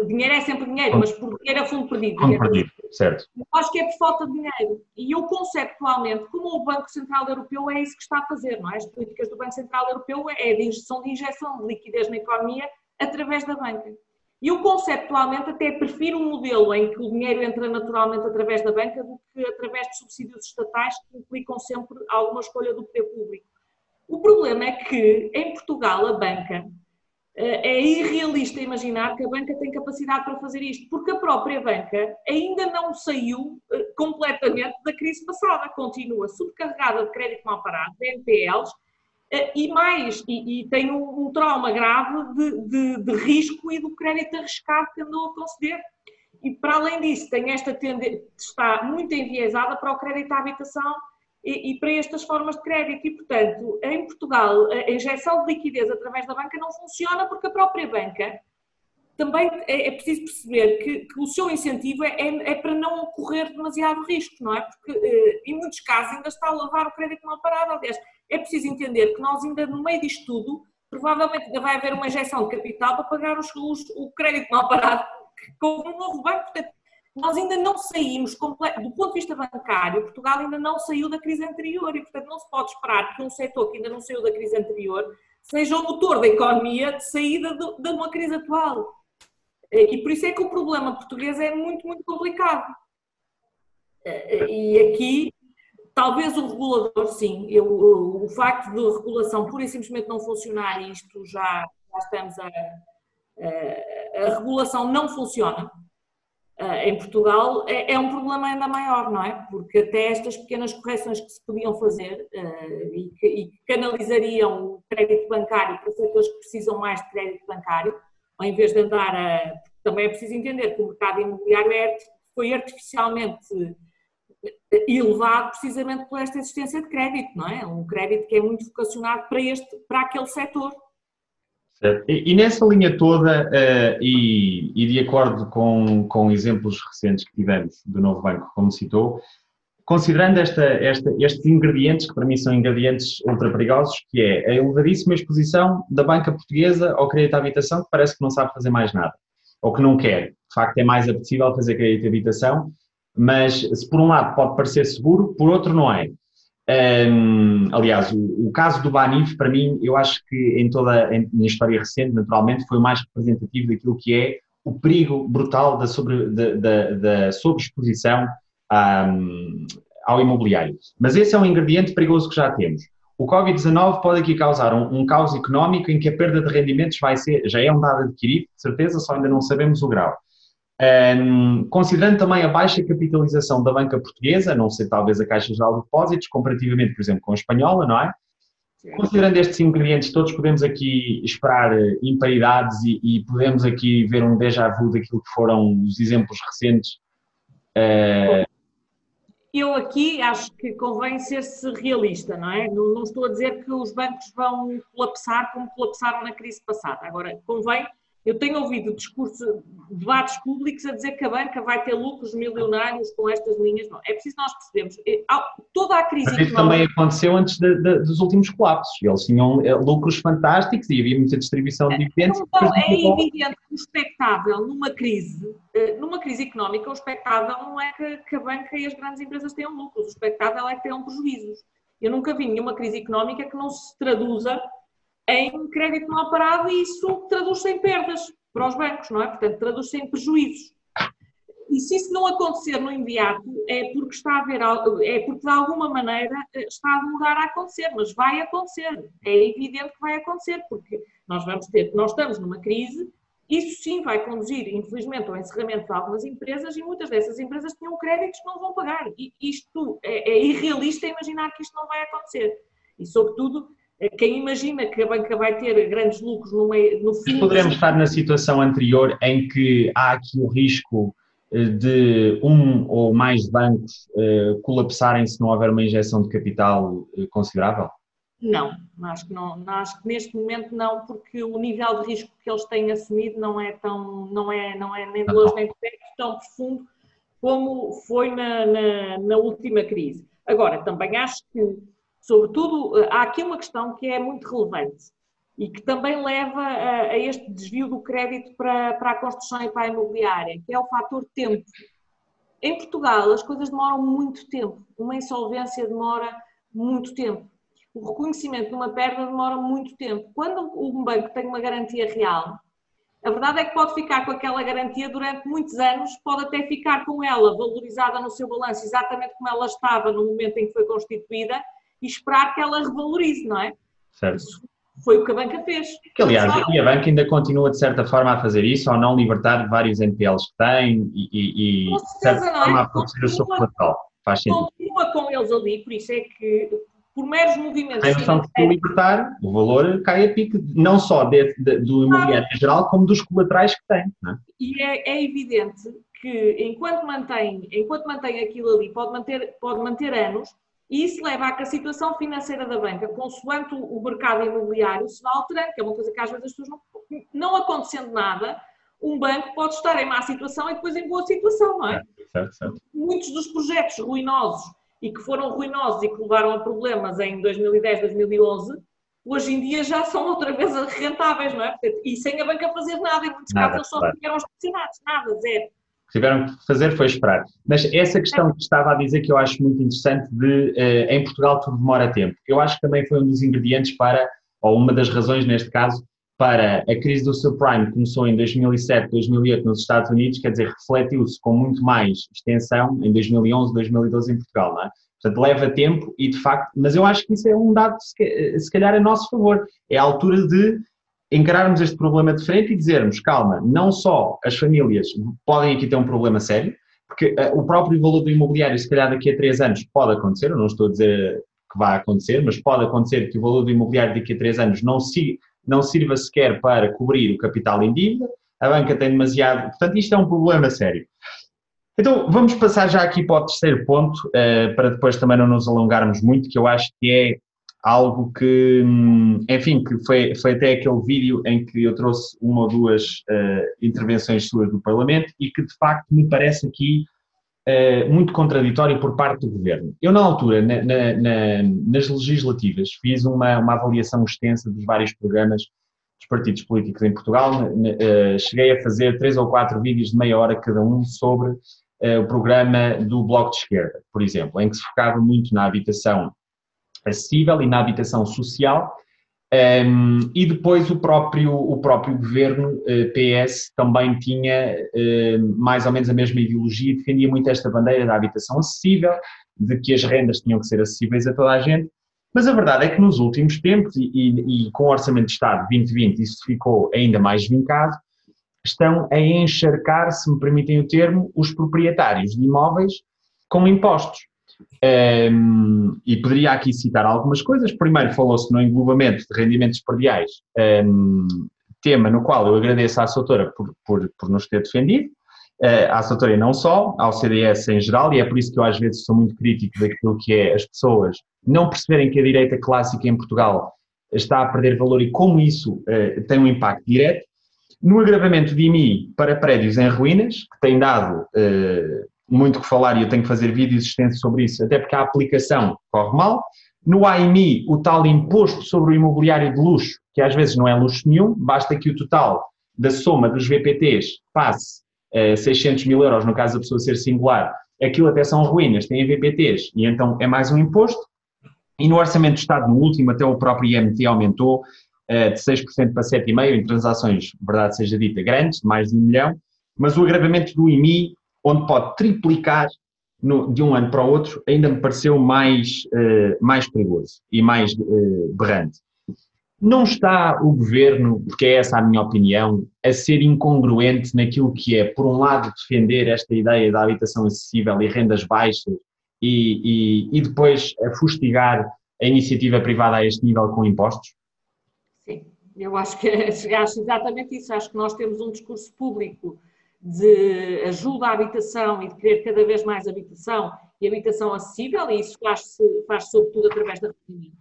dinheiro é sempre dinheiro, mas por dinheiro é fundo perdido. Fundo perdido, certo. Eu acho que é por falta de dinheiro. E eu, conceptualmente, como o Banco Central Europeu é isso que está a fazer, não é? As políticas do Banco Central Europeu é de, são de injeção de liquidez na economia através da banca. E eu conceptualmente até prefiro um modelo em que o dinheiro entra naturalmente através da banca do que através de subsídios estatais que implicam sempre alguma escolha do poder público. O problema é que em Portugal a banca é irrealista imaginar que a banca tem capacidade para fazer isto, porque a própria banca ainda não saiu eh, completamente da crise passada, continua subcarregada de crédito mal parado, de NPLs, eh, e mais, e, e tem um, um, trauma grave de, de, de, risco e do crédito arriscado que andou a conceder. E para além disso, tem esta tendência, está muito enviesada para o crédito à habitação e, e, para estas formas de crédito. E, portanto, em Portugal, a injeção de liquidez através da banca não funciona porque a própria banca também é, é preciso perceber que, que, o seu incentivo é, é, é, para não ocorrer demasiado risco, não é? Porque, eh, em muitos casos, ainda está a lavar o crédito mal parado. Aliás, é preciso entender que nós ainda no meio disto tudo, provavelmente ainda vai haver uma injeção de capital para pagar os, os, o crédito mal parado com um novo banco. Portanto, nós ainda não saímos, do ponto de vista bancário, Portugal ainda não saiu da crise anterior e, portanto, não se pode esperar que um setor que ainda não saiu da crise anterior seja o motor da economia de saída de, uma crise atual. E por isso é que o problema português é muito, muito complicado. E aqui talvez o regulador, sim, eu, o, facto de a regulação pura e simplesmente não funcionar, isto já, já estamos a, a, a regulação não funciona, em Portugal é, é, um problema ainda maior, não é? Porque até estas pequenas correções que se podiam fazer uh, e, que, canalizariam o crédito bancário para setores que precisam mais de crédito bancário, ao invés de andar a. Também é preciso entender que o mercado imobiliário é, foi artificialmente elevado precisamente por esta existência de crédito, não é? Um crédito que é muito vocacionado para, este, para aquele setor. E, e, nessa linha toda, uh, e, e, de acordo com, com exemplos recentes que tivemos do novo banco, como citou, considerando esta, esta, estes ingredientes, que para mim são ingredientes ultra perigosos, que é a elevadíssima exposição da banca portuguesa ao crédito à habitação, que parece que não sabe fazer mais nada, ou que não quer. De facto, é mais apetecível fazer crédito à habitação, mas se por um lado pode parecer seguro, por outro não é. Um, aliás, o, o, caso do Banif, para mim, eu acho que em toda a história recente, naturalmente, foi o mais representativo daquilo que é o perigo brutal da, sobre, da, da, da sobreexposição um, ao imobiliário. Mas esse é um ingrediente perigoso que já temos. O Covid-19 pode aqui causar um, um caos económico em que a perda de rendimentos vai ser, já é um dado adquirido, de certeza, só ainda não sabemos o grau. Um, considerando também a baixa capitalização da banca portuguesa, não sei, talvez a Caixa Geral de Depósitos, comparativamente, por exemplo, com a espanhola, não é? Considerando estes ingredientes todos, podemos aqui esperar eh, imparidades e, e, podemos aqui ver um déjà vu daquilo que foram os exemplos recentes. Uh... Eu aqui acho que convém ser-se realista, não é? Não, não estou a dizer que os bancos vão colapsar como colapsaram na crise passada. Agora, convém eu tenho ouvido discursos, debates públicos a dizer que a banca vai ter lucros milionários com estas linhas. Não, é preciso nós percebermos. É, toda a crise. Mas isso também aconteceu antes de, de, dos últimos colapsos. Eles tinham eh, lucros fantásticos e havia muita distribuição de dividendos. Então, é evidente que o expectável numa crise, eh, numa crise económica, o expectável não é que, que a banca e as grandes empresas tenham lucros. O expectável é que tenham prejuízos. Eu nunca vi nenhuma crise económica que não se traduza em crédito não parado e isso traduz-se em perdas para os bancos, não é? Portanto, traduz-se em prejuízos. E se isso não acontecer no imediato, é porque está a haver, é porque de alguma maneira está a demorar a acontecer, mas vai acontecer. É evidente que vai acontecer, porque nós vamos ter, nós estamos numa crise, isso sim vai conduzir, infelizmente, ao encerramento de algumas empresas e muitas dessas empresas tinham créditos que não vão pagar. E isto é, é irrealista imaginar que isto não vai acontecer. E, sobretudo, quem imagina que a banca vai ter grandes lucros no, meio, no fim. Poderemos estar na situação anterior em que há aqui o risco eh, de um ou mais bancos uh, colapsarem se não houver uma injeção de capital uh, considerável? Não, acho que não, acho que neste momento não, porque o nível de risco que eles têm assumido não é tão, não é, não é nem de longe nem de perto tão profundo como foi na, na, na última crise. Agora, também acho que Sobretudo, eh, há aqui uma questão que é muito relevante e que também leva a, a este desvio do crédito para, para, a construção e para a imobiliária, que é o fator tempo. Em Portugal, as coisas demoram muito tempo. Uma insolvência demora muito tempo. O reconhecimento de uma perda demora muito tempo. Quando um banco tem uma garantia real, a verdade é que pode ficar com aquela garantia durante muitos anos, pode até ficar com ela valorizada no seu balanço exatamente como ela estava no momento em que foi constituída, e esperar que ela revalorize, não é? Certo. Foi o que a banca fez. Que, aliás, e a banca ainda continua de certa forma a fazer isso, ao não libertar vários NPLs que tem e, e, e de certa não é? forma a proteger o seu colateral. Faz sentido. Continua com eles ali, por isso é que por meros movimentos. A noção que se libertar, o valor cai a pique, não só de, de, do imobiliário em geral, como dos colaterais que tem. É? E é, é, evidente que enquanto mantém, enquanto mantém aquilo ali, pode manter, pode manter anos, e isso leva a que a situação financeira da banca, consoante o mercado imobiliário, se vá alterando, que é uma coisa que às vezes as pessoas não. Não acontecendo nada, um banco pode estar em má situação e depois em boa situação, não é? Certo, certo. Muitos dos projetos ruinosos e que foram ruinosos e que levaram a problemas em 2010, 2011, hoje em dia já são outra vez rentáveis, não é? E sem a banca fazer nada, em muitos nada, casos eles só claro. ficaram estacionados, nada, zero que tiveram que fazer foi esperar. Mas essa questão que estava a dizer que eu acho muito interessante de uh, em Portugal tudo demora tempo. Eu acho que também foi um dos ingredientes para, ou uma das razões neste caso, para a crise do subprime que começou em 2007, 2008 nos Estados Unidos, quer dizer, refletiu-se com muito mais extensão em 2011, 2012 em Portugal, não é? Portanto, leva tempo e de facto, mas eu acho que isso é um dado, se calhar, a nosso favor. É a altura de encararmos este problema de frente e dizermos, calma, não só as famílias podem aqui ter um problema sério, porque uh, o próprio valor do imobiliário, se calhar daqui a três anos, pode acontecer, eu não estou a dizer que vai acontecer, mas pode acontecer que o valor do imobiliário daqui a três anos não, não sirva sequer para cobrir o capital em dívida, a banca tem demasiado. Portanto, isto é um problema sério. Então, vamos passar já aqui para o terceiro ponto, uh, para depois também não nos alongarmos muito, que eu acho que é algo que, hum, enfim, que foi, foi até aquele vídeo em que eu trouxe uma ou duas uh, intervenções suas do Parlamento e que de facto me parece aqui uh, muito contraditório por parte do Governo. Eu, na altura, na, na, nas legislativas, fiz uma, uma avaliação extensa dos vários programas dos partidos políticos em Portugal. Uh, cheguei a fazer três ou quatro vídeos de meia hora cada um sobre o programa do Bloco de Esquerda, por exemplo, em que se focava muito na habitação acessível e na habitação social. Um, e depois o próprio, o próprio governo eh, PS também tinha uh, mais ou menos a mesma ideologia, defendia muito esta bandeira da habitação acessível, de que as rendas tinham que ser acessíveis a toda a gente, mas a verdade é que nos últimos tempos, e, e, e com o Orçamento de Estado 2020 isso ficou ainda mais vincado, estão a encharcar, se me permitem o termo, os proprietários de imóveis com impostos. Um, e poderia aqui citar algumas coisas. Primeiro, falou-se no englobamento de rendimentos perdiais, um, tema no qual eu agradeço à Soutora por, por, por nos ter defendido, uh, à Soutora e não só, ao CDS em geral, e é por isso que eu às vezes sou muito crítico daquilo que é as pessoas não perceberem que a direita clássica em Portugal está a perder valor e como isso uh, tem um impacto direto. No agravamento de IMI para prédios em ruínas, que tem dado uh, muito que falar e eu tenho que fazer vídeos extensos sobre isso, até porque a aplicação corre mal. No AMI, o tal imposto sobre o imobiliário de luxo, que às vezes não é luxo nenhum, basta que o total da soma dos VPTs passe uh, 600 mil euros, no caso da pessoa ser singular, aquilo até são ruínas, tem VPTs, e então é mais um imposto. E no Orçamento do Estado, no último, até o próprio IMT aumentou uh, de 6% para 7,5% em transações, verdade seja dita, grandes, de mais de um milhão, mas o agravamento do IMI onde pode triplicar no, de um ano para o outro, ainda me pareceu mais, uh, mais perigoso e mais uh, berrante. Não está o governo, porque é essa a minha opinião, a ser incongruente naquilo que é, por um lado, defender esta ideia da habitação acessível e rendas baixas e, e, e depois a fustigar a iniciativa privada a este nível com impostos? Sim, eu acho que acho exatamente isso. Acho que nós temos um discurso público de ajuda à habitação e de querer cada vez mais habitação e habitação acessível, e isso faz-se faz sobretudo através da rendimento.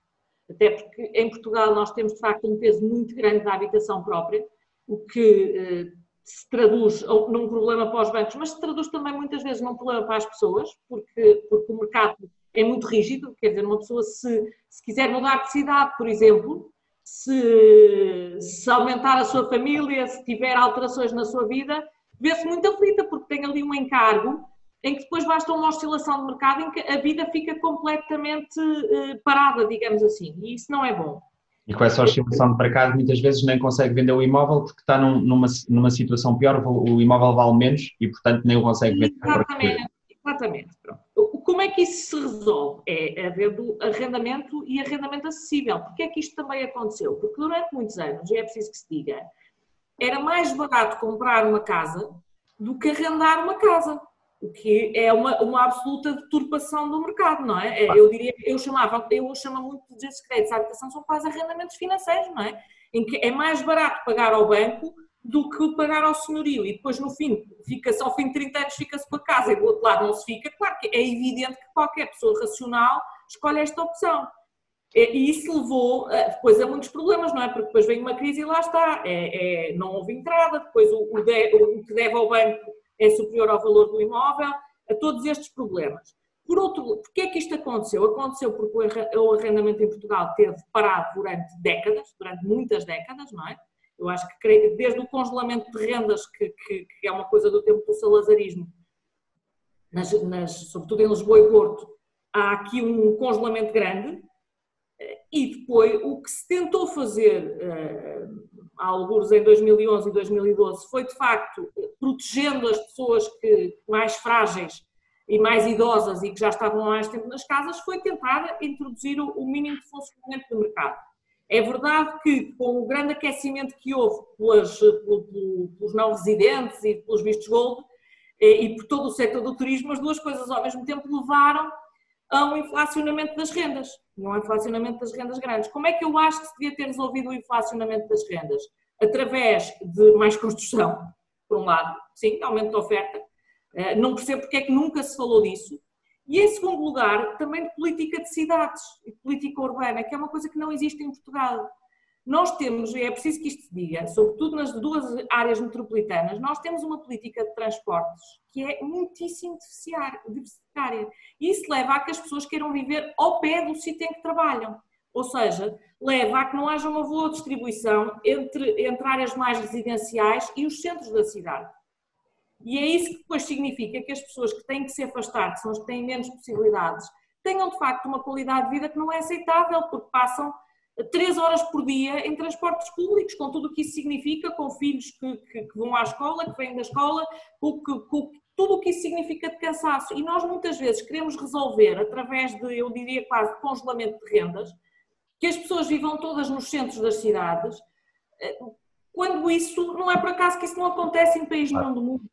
Até porque em Portugal nós temos de facto um peso muito grande da habitação própria, o que eh, se traduz num problema para os bancos, mas se traduz também muitas vezes num problema para as pessoas, porque, porque o mercado é muito rígido, quer dizer, uma pessoa se, se quiser mudar de cidade, por exemplo, se, se aumentar a sua família, se tiver alterações na sua vida, vê-se muito aflita, porque tem ali um encargo em que depois basta uma oscilação de mercado em que a vida fica completamente uh, parada, digamos assim, e isso não é bom. E com essa oscilação de mercado, muitas vezes nem consegue vender o imóvel porque está num, numa, numa situação pior, o imóvel vale menos e, portanto, nem o consegue vender. Exatamente, exatamente. Pronto. Como é que isso se resolve? É havendo arrendamento e arrendamento acessível. Porquê é que isto também aconteceu? Porque durante muitos anos, e é preciso que se diga, era mais barato comprar uma casa do que arrendar uma casa, o que é uma, uma absoluta deturpação do mercado, não é? Eu diria, eu chamava, eu chamo muito desses créditos à habitação, são quase arrendamentos financeiros, não é? Em que é mais barato pagar ao banco do que pagar ao senhorio e depois no fim, fica-se ao fim de 30 anos fica-se com a casa e do outro lado não se fica, claro que é evidente que qualquer pessoa racional escolhe esta opção. E isso levou depois a muitos problemas, não é? Porque depois vem uma crise e lá está, é, é não houve entrada, depois o, o, de, o, que deve ao banco é superior ao valor do imóvel, a todos estes problemas. Por outro lado, porquê é que isto aconteceu? Aconteceu porque o arrendamento em Portugal teve parado durante décadas, durante muitas décadas, não é? Eu acho que desde o congelamento de rendas, que, que, que é uma coisa do tempo do salazarismo, nas, nas, sobretudo em Lisboa e Porto, há aqui um congelamento grande, e depois, o que se tentou fazer uh, alguns em 2011 e 2012 foi, de facto, protegendo as pessoas que, mais frágeis e mais idosas e que já estavam há mais tempo nas casas, foi tentar introduzir o mínimo de funcionamento do mercado. É verdade que, com o grande aquecimento que houve pelas, pelos não residentes e pelos vistos gold eh, e por todo o setor do turismo, as duas coisas ao mesmo tempo levaram a um inflacionamento das rendas, não um inflacionamento das rendas grandes. Como é que eu acho que se devia ter resolvido o inflacionamento das rendas? Através de mais construção, por um lado, sim, aumento da oferta. Eh, não percebo porque é que nunca se falou disso. E em segundo lugar, também de política de cidades e política urbana, que é uma coisa que não existe em Portugal. Nós temos, e é preciso que isto se diga, sobretudo nas duas áreas metropolitanas, nós temos uma política de transportes que é muitíssimo deficitária. Isso leva a que as pessoas queiram viver ao pé do sítio em que trabalham. Ou seja, leva a que não haja uma boa distribuição entre, entre áreas mais residenciais e os centros da cidade. E é isso que depois significa que as pessoas que têm que se afastar, que são as que têm menos possibilidades, tenham de facto uma qualidade de vida que não é aceitável, porque passam três horas por dia em transportes públicos, com tudo o que isso significa, com filhos que, que, que vão à escola, que vêm da escola, com, com, tudo o que isso significa de cansaço. E nós muitas vezes queremos resolver através de, eu diria quase, congelamento de rendas, que as pessoas vivam todas nos centros das cidades, eh, quando isso não é por acaso que isso não acontece em país nenhum do mundo.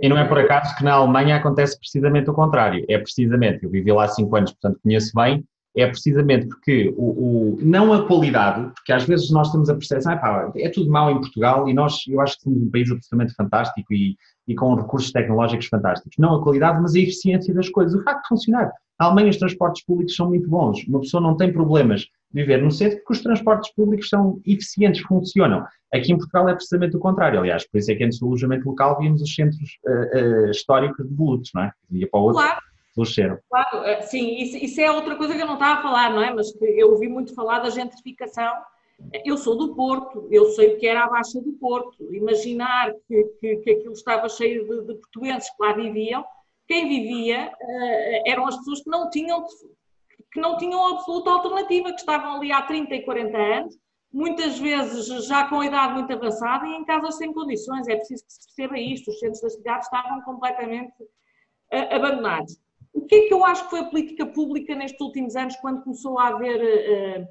E não é por acaso que na Alemanha acontece precisamente o contrário. É precisamente, eu vivi lá cinco anos, portanto conheço bem, é precisamente porque o, o, não a qualidade, porque às vezes nós temos a percepção, ah, é tudo mau em Portugal e nós, eu acho que somos um país absolutamente fantástico e, e com recursos tecnológicos fantásticos. Não a qualidade, mas a eficiência das coisas, o facto de funcionar. Na Alemanha os transportes públicos são muito bons, uma pessoa não tem problemas de viver no centro porque os transportes públicos são eficientes, funcionam. Aqui em Portugal é precisamente o contrário, aliás, por isso é que antes do alojamento local víamos os centros uh, uh, históricos de Bolutos, não é? Ia para o outro. Claro. Claro, eh, sim, isso, isso, é outra coisa que eu não estava a falar, não é? Mas eu ouvi muito falar da gentrificação. Eu sou do Porto, eu sei o que era a Baixa do Porto. Imaginar que, que, que aquilo estava cheio de, de portuenses que lá viviam, quem vivia uh, eram as pessoas que não tinham que não tinham absoluta alternativa, que estavam ali há 30 e 40 anos, muitas vezes já com a idade muito avançada e em casas sem condições. É preciso que se perceba isto. Os centros da cidade estavam completamente uh, abandonados. O que é que eu acho que foi a política pública nestes últimos anos, quando começou a haver uh,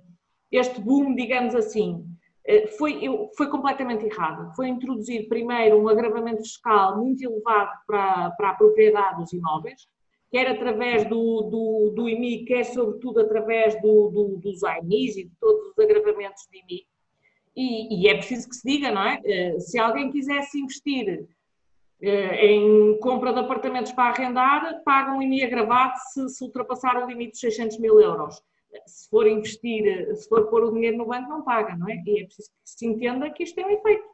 este boom, digamos assim? Uh, foi, eu, foi completamente errado. Foi introduzir primeiro um agravamento fiscal muito elevado para, para a propriedade dos imóveis, quer através do, do, do IMI, quer sobretudo através do, do, dos AIMIs e de todos os agravamentos de IMI. E, e, é preciso que se diga, não é? Eh, se alguém quisesse investir em compra de apartamentos para arrendar, paga um IMI agravado se, se ultrapassar o limite de 600 mil euros. Se for investir, se for pôr o dinheiro no banco, não paga, não é? E é preciso que se entenda que isto tem um efeito,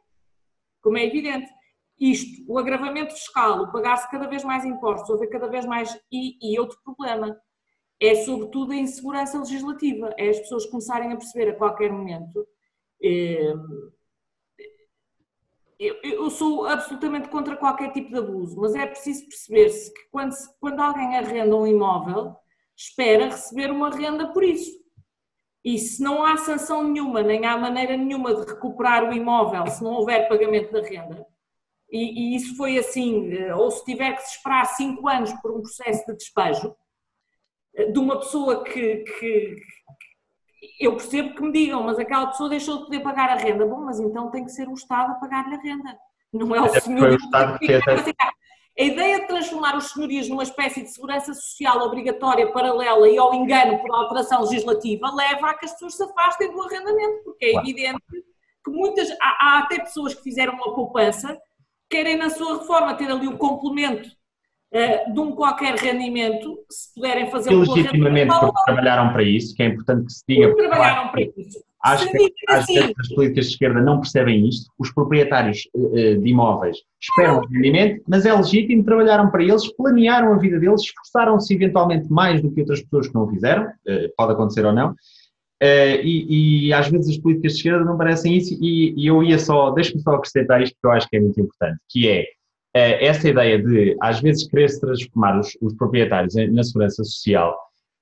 como é evidente isto, o agravamento fiscal, o pagar-se cada vez mais impostos, haver cada vez mais. E, e, outro problema é, sobretudo, a insegurança legislativa. É as pessoas começarem a perceber a qualquer momento. Eh, eu, sou absolutamente contra qualquer tipo de abuso, mas é preciso perceber-se que quando, quando alguém arrenda um imóvel, espera receber uma renda por isso. E se não há sanção nenhuma, nem há maneira nenhuma de recuperar o imóvel se não houver pagamento da renda, e, e, isso foi assim, eh, ou se tiver que se esperar cinco anos por um processo de despejo, eh, de uma pessoa que, que, eu percebo que me digam, mas aquela pessoa deixou de poder pagar a renda. Bom, mas então tem que ser o Estado a pagar-lhe a renda. Não é o senhor. Foi o Estado que fez. A ideia de transformar os senhorios numa espécie de segurança social obrigatória, paralela e ao engano por alteração legislativa leva a que as pessoas se afastem do arrendamento, porque é claro. evidente que muitas. Há, há até pessoas que fizeram uma poupança querem na sua reforma ter ali o complemento uh, de um qualquer rendimento, se puderem fazer um legitimamente porque trabalharam para isso, que é importante que se diga. Porque trabalharam para isso. Acho que, assim, as políticas de esquerda não percebem isto. Os proprietários uh, de imóveis esperam o rendimento, mas é legítimo, trabalharam para eles, planearam a vida deles, esforçaram-se eventualmente mais do que outras pessoas que não o fizeram, uh, pode acontecer ou não, Uh, e, e, às vezes as políticas de esquerda não parecem isso, e, e eu ia só, deixa-me só acrescentar isto que eu acho que é muito importante, que é essa ideia de às vezes querer-se transformar os, os, proprietários na segurança social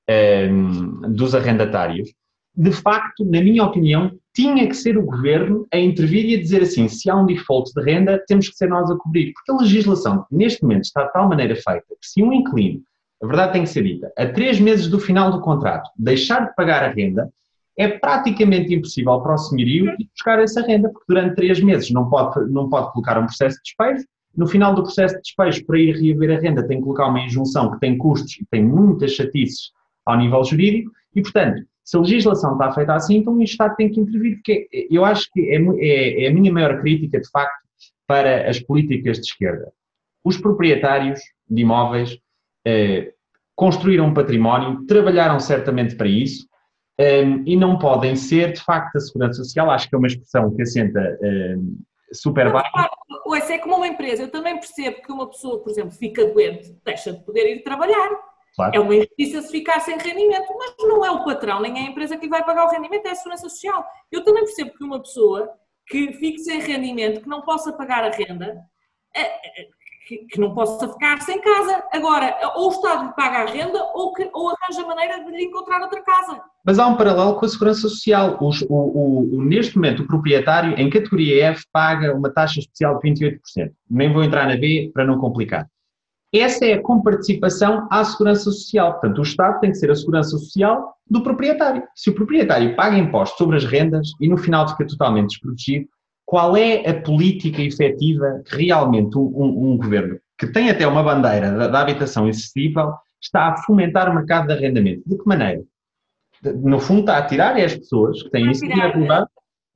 um, ehm, dos arrendatários, de facto, na minha opinião, tinha que ser o governo a intervir e a dizer assim: se há um default de renda, temos que ser nós a cobrir. Porque a legislação, neste momento, está de tal maneira feita que se um inquilino a verdade tem que ser dita, a três meses do final do contrato, deixar de pagar a renda é praticamente impossível para o senhorio buscar essa renda, porque durante três meses não pode, não pode colocar um processo de despejo, no final do processo de despejo, para ir reaver a renda, tem que colocar uma injunção que tem custos e tem muitas chatices ao nível jurídico, e portanto, se a legislação está feita assim, então o Estado tem que intervir, porque eu acho que é, é, é a minha maior crítica, de facto, para as políticas de esquerda. Os proprietários de imóveis eh, construíram um património, trabalharam certamente para isso, ehm, e não podem ser, de facto, a segurança social, acho que é uma expressão que assenta ehm, super. Ou é como uma empresa, eu também percebo que uma pessoa, por exemplo, fica doente, deixa de poder ir trabalhar. Claro. É uma injustiça se ficar sem rendimento, mas não é o patrão, nem é a empresa que lhe vai pagar o rendimento, é a segurança social. Eu também percebo que uma pessoa que fique sem rendimento, que não possa pagar a renda, é, que, não possa ficar sem casa. Agora, ou o Estado lhe paga a renda ou, que, ou arranja maneira de lhe encontrar outra casa. Mas há um paralelo com a segurança social. O, o, o, neste momento, o proprietário, em categoria F, paga uma taxa especial de 28%. Nem vou entrar na B para não complicar. Essa é a comparticipação à segurança social. Portanto, o Estado tem que ser a segurança social do proprietário. Se o proprietário paga impostos sobre as rendas e no final fica totalmente desprotegido, qual é a política efetiva que realmente um, um, um governo, que tem até uma bandeira da, da habitação acessível, está a fomentar o mercado de arrendamento? De que maneira? no fundo está a tirar as pessoas que têm isso de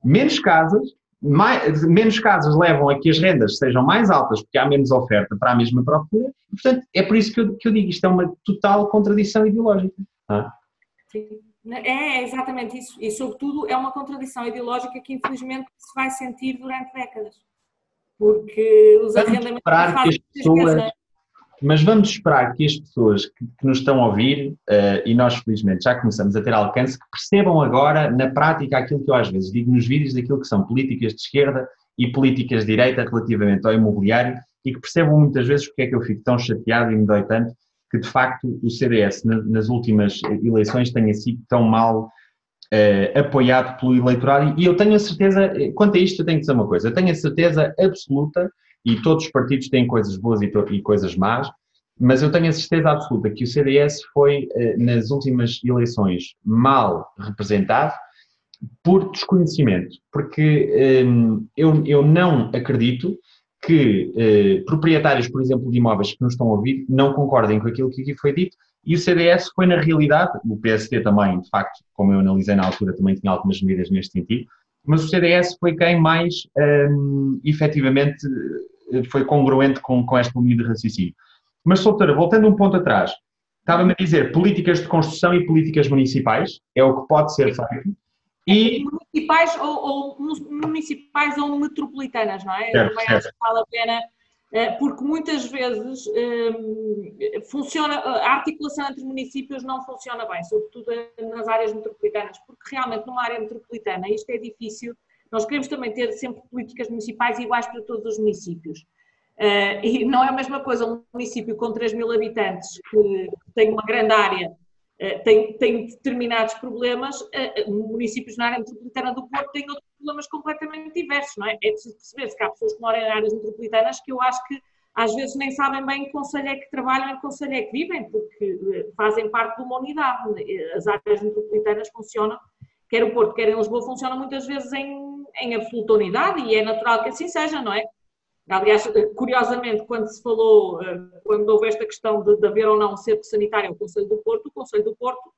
menos casas, mais, menos casas levam a que as rendas sejam mais altas porque há menos oferta para a mesma procura, e, portanto é por isso que eu, que eu digo, isto é uma total contradição ideológica. Ah? Sim. É exatamente isso, e sobretudo é uma contradição ideológica que infelizmente se vai sentir durante décadas, porque os arrendamentos fazem que as pessoas mas vamos esperar que as pessoas que, que nos estão a ouvir, uh, e nós felizmente já começamos a ter alcance, que percebam agora na prática aquilo que eu às vezes digo nos vídeos, daquilo que são políticas de esquerda e políticas de direita relativamente ao imobiliário e que percebam muitas vezes porque é que eu fico tão chateado e me dói tanto que de facto o CDS nas últimas eleições tenha sido tão mal uh, apoiado pelo eleitorado. E eu tenho a certeza, eh, quanto a isto eu tenho que dizer uma coisa, eu tenho a certeza absoluta e todos os partidos têm coisas boas e, e coisas más, mas eu tenho a certeza absoluta que o CDS foi, eh, nas últimas eleições, mal representado por desconhecimento, porque um, eu, eu não acredito que uh, proprietários, por exemplo, de imóveis que nos estão a ouvir, não concordem com aquilo que aqui foi dito, e o CDS foi, na realidade, o PSD também, de facto, como eu analisei na altura, também tinha algumas medidas neste sentido, mas o CDS foi quem mais um, efetivamente foi congruente com, com esta linha de raciocínio. Mas, Soutora, voltando um ponto atrás, estava-me a dizer políticas de construção e políticas municipais, é o que pode ser feito. E... Municipais ou, ou municipais ou metropolitanas, não é? Certo, Também acho que vale a pena, eh, porque muitas vezes eh, funciona, a articulação entre municípios não funciona bem, sobretudo nas áreas metropolitanas, porque realmente numa área metropolitana isto é difícil nós queremos também ter sempre políticas municipais iguais para todos os municípios. E não é a mesma coisa um município com 3 mil habitantes que tem uma grande área, tem, tem determinados problemas, uh, municípios na área metropolitana do Porto têm outros problemas completamente diversos, não é? É preciso perceber se há pessoas que moram em áreas metropolitanas que eu acho que às vezes nem sabem bem que conselho é que trabalham e que conselho é que vivem, porque fazem parte de uma unidade. As áreas metropolitanas funcionam, quer o Porto, quer em Lisboa, funcionam muitas vezes em em absoluta unidade e é natural que assim seja, não é? Aliás, curiosamente, quando se falou, eh, quando houve esta questão de, de haver ou não um cerco sanitário ao Conselho do Porto, o Conselho do Porto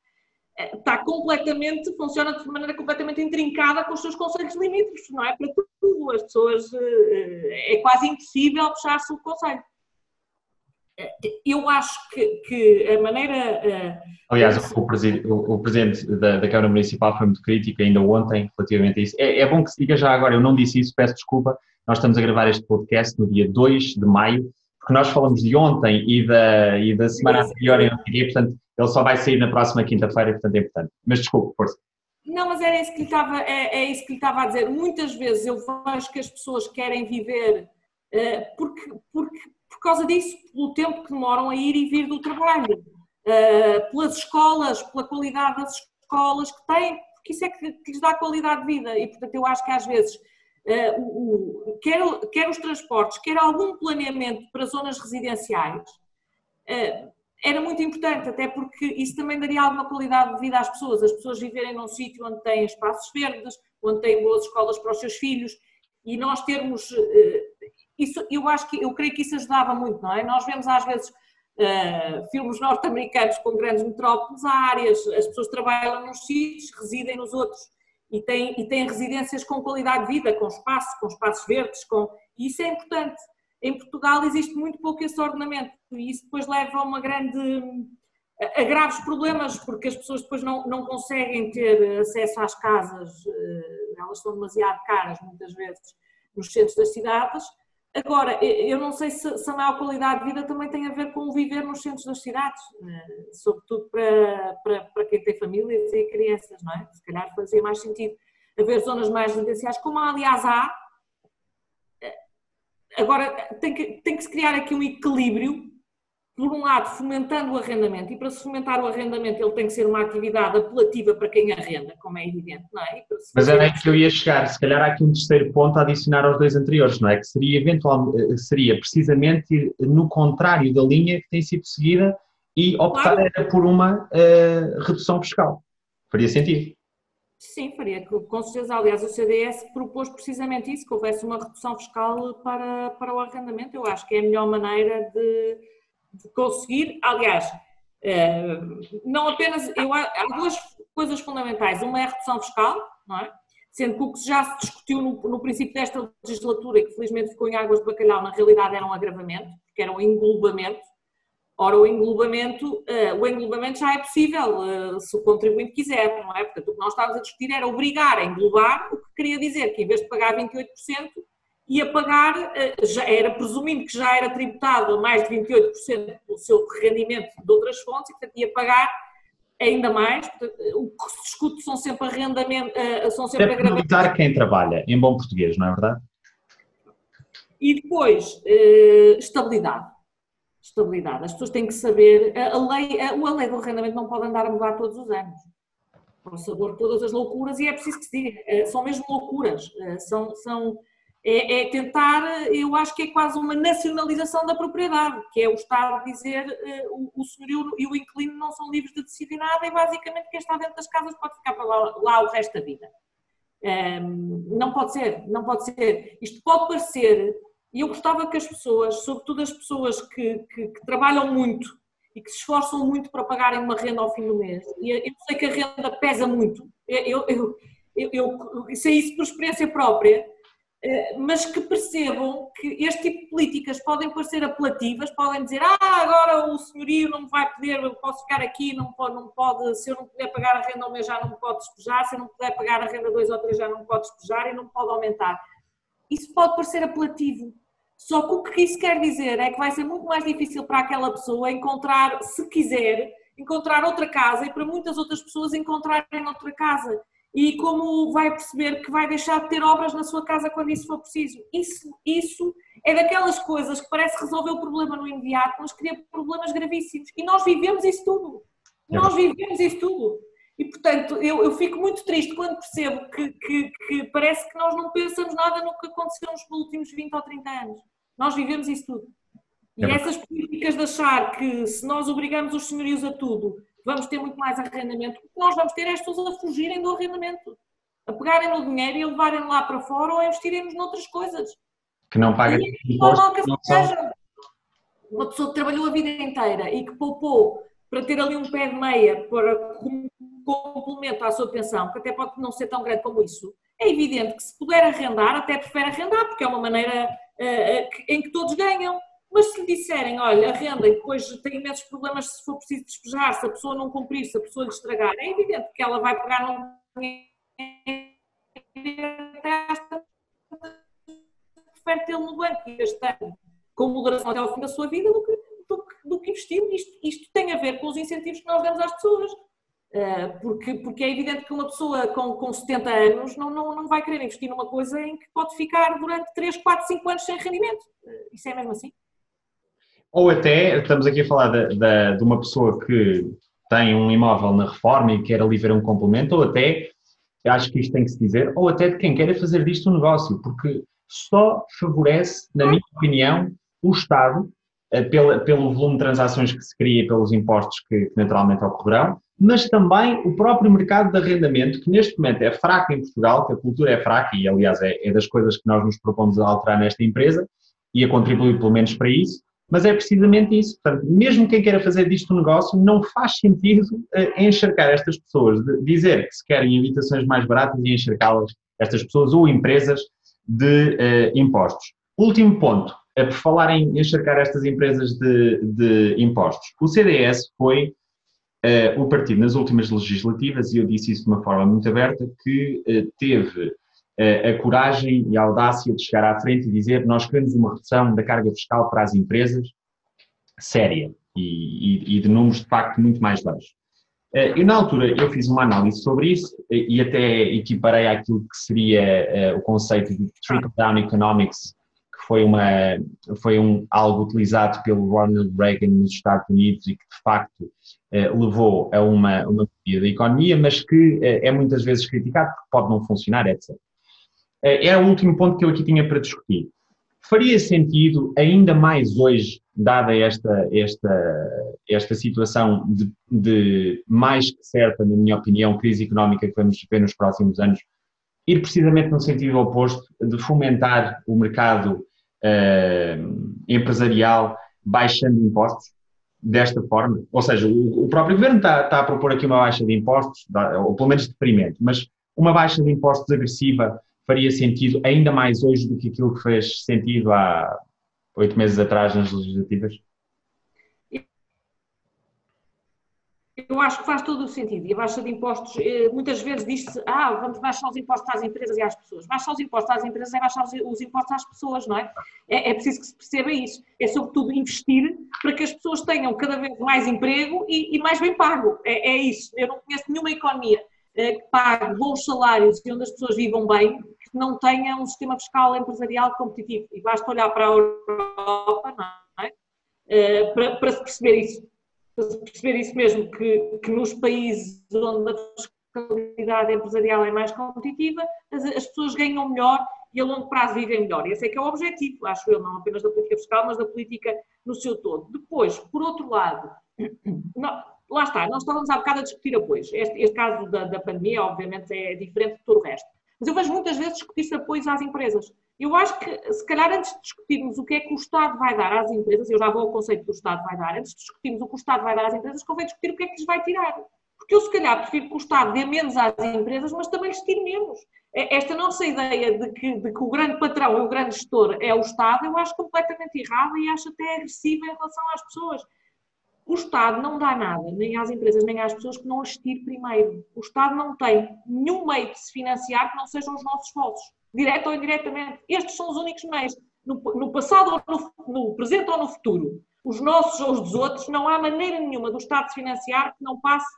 eh, está completamente, funciona de maneira completamente intrincada com os seus conselhos limítrofes, não é? Para tudo, as pessoas, eh, é quase impossível fechar-se o conselho. Eu acho que, que a maneira. Aliás, o, presidente, o presidente da, da, Câmara Municipal foi muito crítico ainda ontem relativamente a isso. É, é, bom que se diga já agora, eu não disse isso, peço desculpa. Nós estamos a gravar este podcast no dia 2 de maio, porque nós falamos de ontem e da, e da semana anterior, e, portanto, ele só vai sair na próxima quinta-feira, portanto é importante. Mas desculpe, força. Não, mas era isso que lhe estava, é, é isso que lhe estava a dizer. Muitas vezes eu vejo que as pessoas querem viver uh, porque, porque por causa disso, pelo tempo que demoram a ir e vir do trabalho, uh, pelas escolas, pela qualidade das escolas que têm, porque isso é que, que lhes dá qualidade de vida. E, portanto, eu acho que às vezes, uh, o, o, quer, quer os transportes, quer algum planeamento para zonas residenciais, uh, era muito importante, até porque isso também daria alguma qualidade de vida às pessoas, as pessoas viverem num sítio onde têm espaços verdes, onde têm boas escolas para os seus filhos, e nós termos eh, isso, eu acho que eu creio que isso ajudava muito, não é? Nós vemos às vezes uh, filmes norte-americanos com grandes metrópoles, há áreas, as pessoas trabalham nos sítios, residem nos outros e têm, e têm residências com qualidade de vida, com espaço, com espaços verdes, com e isso é importante. Em Portugal existe muito pouco esse ordenamento e isso depois leva a uma grande a graves problemas, porque as pessoas depois não, não conseguem ter acesso às casas, eh, elas são demasiado caras muitas vezes nos centros das cidades. Agora, eu não sei se, se a maior qualidade de vida também tem a ver com viver nos centros das cidades, eh, sobretudo para, para, para quem tem famílias e crianças, não é? Se calhar fazia mais sentido haver zonas mais residenciais, como aliás há. Agora, tem que, tem que se criar aqui um equilíbrio por um lado, fomentando o arrendamento, e para se fomentar o arrendamento ele tem que ser uma atividade apelativa para quem arrenda, como é evidente, não é? Mas era aí que eu ia chegar, se calhar há aqui um terceiro ponto a adicionar aos dois anteriores, não é? Que seria, eventualmente, seria precisamente no contrário da linha que tem sido seguida e optar claro. por uma uh, redução fiscal. Faria sentido. Sim, faria, com certeza. Aliás, o CDS propôs precisamente isso, que houvesse uma redução fiscal para, para o arrendamento. Eu acho que é a melhor maneira de de conseguir, aliás, eh, não apenas, eu, há duas coisas fundamentais, uma é a redução fiscal, não é? sendo que o que já se discutiu no, no, princípio desta legislatura e que felizmente ficou em águas de bacalhau, na realidade era um agravamento, porque era um englobamento. Ora, o englobamento, uh, o englobamento já é possível uh, se o contribuinte quiser, não é? Portanto, o que nós estávamos a discutir era obrigar a englobar, o que queria dizer que em vez de pagar 28%, ia pagar, eh, já era presumindo que já era tributado a mais de 28% do seu rendimento de outras fontes, e portanto ia pagar ainda mais. O que se discute são sempre arrendamento, eh, são sempre agravamentos. quem trabalha, em bom português, não é verdade? E depois, eh, estabilidade. Estabilidade. As pessoas têm que saber, a lei, a, a lei do arrendamento não pode andar a mudar todos os anos. Por sabor todas as loucuras, e é preciso que se diga, são mesmo loucuras. São, são é, é, tentar, eu acho que é quase uma nacionalização da propriedade, que é o Estado dizer uh, o, o senhorio e o inquilino não são livres de decidir nada e basicamente quem está dentro das casas pode ficar para lá, lá o resto da vida. Um, ehm, não pode ser, não pode ser. Isto pode parecer, e eu gostava que as pessoas, sobretudo as pessoas que, que, que trabalham muito e que se esforçam muito para pagarem uma renda ao fim do mês, e eu sei que a renda pesa muito, eu, eu, eu, eu sei isso por experiência própria, mas que percebam que este tipo de políticas podem parecer apelativas, podem dizer, ah, agora o senhorio não me vai poder, eu posso ficar aqui, não pode, não pode, se eu não puder pagar a renda ao mês já não me pode despejar, se eu não puder pagar a renda dois ou três já não me pode despejar e não pode aumentar. Isso pode parecer apelativo, só que o que isso quer dizer é que vai ser muito mais difícil para aquela pessoa encontrar, se quiser, encontrar outra casa e para muitas outras pessoas encontrarem outra casa e como vai perceber que vai deixar de ter obras na sua casa quando isso for preciso. Isso, isso é daquelas coisas que parece resolver o problema no imediato, mas cria problemas gravíssimos. E nós vivemos isso tudo. Nós vivemos isso tudo. E, portanto, eu, eu fico muito triste quando percebo que, que, que, parece que nós não pensamos nada no que aconteceu nos últimos 20 ou 30 anos. Nós vivemos isso tudo. E é essas políticas de achar que se nós obrigamos os senhorios a tudo, vamos ter muito mais arrendamento. O que nós vamos ter é as pessoas a fugirem do arrendamento, a pegarem no dinheiro e a levarem lá para fora ou a investirem noutras coisas. Que não pagam impostos. Não seja. Uma pessoa que trabalhou a vida inteira e que poupou para ter ali um pé de meia para como complemento à sua pensão, que até pode não ser tão grande como isso, é evidente que se puder arrendar, até prefere arrendar, porque é uma maneira uh, em que todos ganham. Mas se lhe disserem, olha, arrenda e depois tem imensos problemas se for preciso despejar, se a pessoa não cumprir, se a pessoa lhe estragar, é evidente que ela vai pegar num prefere tê-lo no banco e gastar com moderação até ao fim da sua vida do que, do, do que investir. Isto, tem a ver com os incentivos que nós damos às pessoas. Uh, porque, porque é evidente que uma pessoa com, com 70 anos não, não, não vai querer investir numa coisa em que pode ficar durante 3, 4, 5 anos sem rendimento. Uh, isso é mesmo assim? Ou até, estamos aqui a falar de, de, de, uma pessoa que tem um imóvel na reforma e quer ali ver um complemento, ou até, acho que isto tem que se dizer, ou até de quem queira fazer disto um negócio, porque só favorece, na minha opinião, o Estado pela, pelo volume de transações que se cria e pelos impostos que, que naturalmente ocorrerão, mas também o próprio mercado de arrendamento, que neste momento é fraco em Portugal, que a cultura é fraca e, aliás, é, é das coisas que nós nos propomos a alterar nesta empresa e a contribuir pelo menos para isso, mas é precisamente isso. Portanto, mesmo quem queira fazer disto um negócio, não faz sentido uh, encharcar estas pessoas, dizer que se querem habitações mais baratas e encharcá-las, estas pessoas ou empresas, de uh, impostos. Último ponto, é por falar em encharcar estas empresas de, de impostos. O CDS foi uh, o partido nas últimas legislativas, e eu disse isso de uma forma muito aberta, que teve a coragem e a audácia de chegar à frente e dizer nós queremos uma redução da carga fiscal para as empresas séria e, e, e de números de facto muito mais baixos. E na altura eu fiz uma análise sobre isso e até equiparei àquilo que seria o conceito de trickle-down economics, que foi, uma, foi um, algo utilizado pelo Ronald Reagan nos Estados Unidos e que de facto levou a uma, uma da economia, mas que é muitas vezes criticado porque pode não funcionar, etc. É, é o último ponto que eu aqui tinha para discutir. Faria sentido, ainda mais hoje, dada esta, esta, esta situação de, de mais que certa, na minha opinião, crise económica que vamos ver nos próximos anos, ir precisamente no sentido oposto, de fomentar o mercado uh, empresarial baixando impostos desta forma? Ou seja, o, o próprio governo está, está, a propor aqui uma baixa de impostos, ou pelo menos deprimente, mas uma baixa de impostos agressiva faria sentido ainda mais hoje do que aquilo que fez sentido há oito meses atrás nas legislativas? Eu acho que faz todo o sentido. E a baixa de impostos, eh, muitas vezes diz-se, ah, vamos baixar os impostos às empresas e às pessoas. Baixar os impostos às empresas é baixar os impostos às pessoas, não é? É, é preciso que se perceba isso. É sobretudo investir para que as pessoas tenham cada vez mais emprego e, e mais bem pago. É, é isso. Eu não conheço nenhuma economia eh, que pague bons salários e onde as pessoas vivam bem, que não tenha um sistema fiscal empresarial competitivo. E basta olhar para a Europa, é? Eh, para, para se perceber isso. Para se perceber isso mesmo, que, que nos países onde a fiscalidade empresarial é mais competitiva, as, as pessoas ganham melhor e a longo prazo vivem melhor. Esse é que é o objetivo, acho eu, não apenas da política fiscal, mas da política no seu todo. Depois, por outro lado, não, lá está, nós estávamos há bocado a discutir apoios. Este, este caso da, da, pandemia, obviamente, é diferente de todo o resto. Mas eu vejo muitas vezes discutir-se apoios às empresas. Eu acho que, se calhar, antes de discutirmos o que é que o Estado vai dar às empresas, eu já vou ao conceito que o Estado vai dar, antes de discutirmos o que o Estado vai dar às empresas, convém discutir o que é que lhes vai tirar. Porque eu, se calhar, prefiro que o Estado dê menos às empresas, mas também lhes tire menos. É, esta nossa ideia de que, de que o grande patrão e o grande gestor é o Estado, eu acho completamente errada e acho até agressiva em relação às pessoas. O Estado não dá nada, nem às empresas, nem às pessoas que não as tire primeiro. O Estado não tem nenhum meio de se financiar que não sejam os nossos bolsos, direto ou indiretamente. Estes são os únicos meios. No, no passado ou no, no, presente ou no futuro, os nossos ou os dos outros, não há maneira nenhuma do Estado se financiar que não passe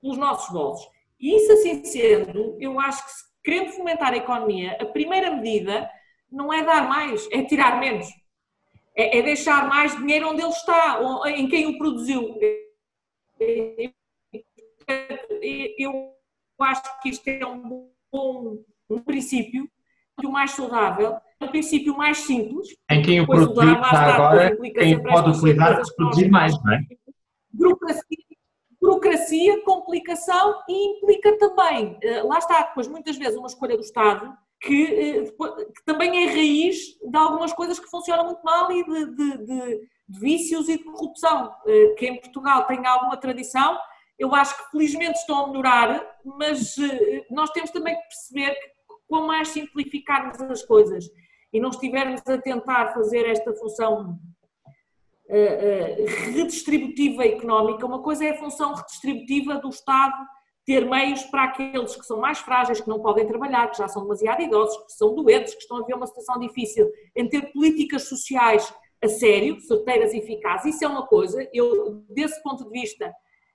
pelos nossos bolsos. E isso assim sendo, eu acho que se querendo fomentar a economia, a primeira medida não é dar mais, é tirar menos é, é deixar mais dinheiro onde ele está, em quem o produziu. Eu acho que isto é um bom um princípio, o mais saudável, um princípio mais simples. Em quem o produziu está agora, quem pode utilizar para produzir mais, não é? Burocracia, burocracia, complicação e implica também, eh, lá está, depois muitas vezes uma escolha do Estado que, eh, que, também é raiz de algumas coisas que funcionam muito mal e de, de, de, de, vícios e de corrupção, eh, que em Portugal tem alguma tradição. Eu acho que felizmente estão a melhorar, mas eh, nós temos também que perceber que quanto mais simplificarmos as coisas e não estivermos a tentar fazer esta função redistributiva económica, uma coisa é a função redistributiva do Estado ter meios para aqueles que são mais frágeis, que não podem trabalhar, que já são demasiado idosos, que são doentes, que estão a ver uma situação difícil, em ter políticas sociais a sério, certeiras e eficazes. Isso é uma coisa, eu, desse ponto de vista,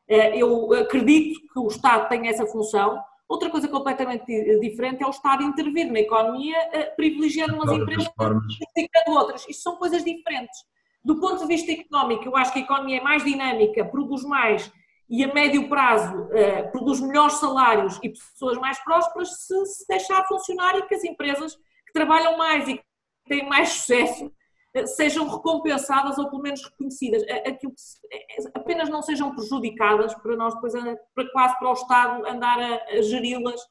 eh, eu acredito que o Estado tem essa função. Outra coisa completamente diferente é o Estado intervir na economia, eh, privilegiando umas empresas e criticando outras. Isto são coisas diferentes. Do ponto de vista económico, eu acho que a economia é mais dinâmica, produz mais e a médio prazo uh, produz melhores salários e pessoas mais prósperas se, se deixar funcionar e que as empresas que trabalham mais e que têm mais sucesso sejam recompensadas ou pelo menos reconhecidas, aquilo que apenas não sejam prejudicadas para nós depois, para, quase para o Estado andar a, a geri-las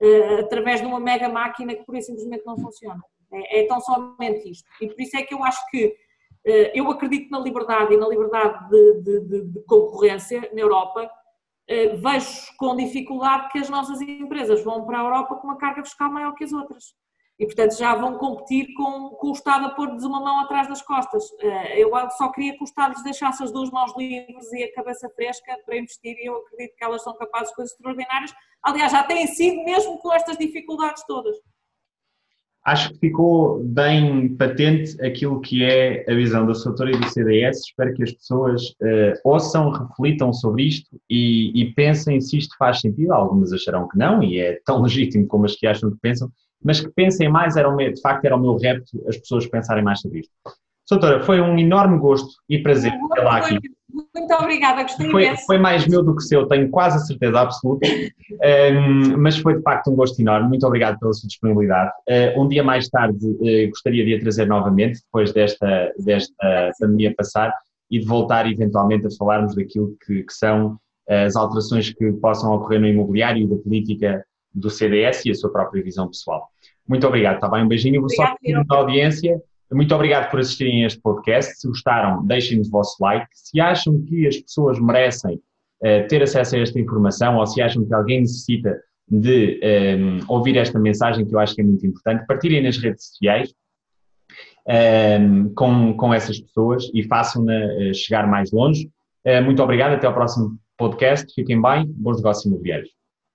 uh, através de uma mega máquina que por isso simplesmente não funciona. É, é, tão somente isto. E por isso é que eu acho que uh, eu acredito na liberdade e na liberdade de, de, de, de concorrência na Europa. Uh, vejo com dificuldade que as nossas empresas vão para a Europa com uma carga fiscal maior que as outras e, portanto, já vão competir com, com o Estado a pôr-lhes uma mão atrás das costas. Eh, eu só queria que o Estado lhes deixasse as duas mãos livres e a cabeça fresca para investir e eu acredito que elas são capazes de coisas extraordinárias. Aliás, já têm sido mesmo com estas dificuldades todas. Acho que ficou bem patente aquilo que é a visão da Soutora e do CDS. Espero que as pessoas uh, ouçam, reflitam sobre isto e, e pensem se isto faz sentido. Algumas acharão que não, e é tão legítimo como as que acham que pensam, mas que pensem mais, era o meu, de facto era o meu repto, as pessoas pensarem mais sobre isto. Doutora, foi um enorme gosto e prazer tê-la aqui. Muito obrigada, gostei foi, foi mais meu do que seu, tenho quase a certeza absoluta, um, mas foi de facto um gosto enorme. Muito obrigado pela sua disponibilidade. Uh, um dia mais tarde uh, gostaria de a trazer novamente, depois desta, desta pandemia passar, e de voltar eventualmente a falarmos daquilo que, que são as alterações que possam ocorrer no imobiliário e da política do CDS e a sua própria visão pessoal. Muito obrigado, está bem? Um beijinho. Vou só pedir da audiência. Muito obrigado por assistirem a este podcast. Se gostaram, deixem-nos o vosso like. Se acham que as pessoas merecem uh, ter acesso a esta informação ou se acham que alguém necessita de um, ehm, ouvir esta mensagem, que eu acho que é muito importante, partilhem nas redes sociais um, ehm, com, com essas pessoas e façam-na uh, chegar mais longe. Uh, muito obrigado, até ao próximo podcast. Fiquem bem, bons negócios imobiliários.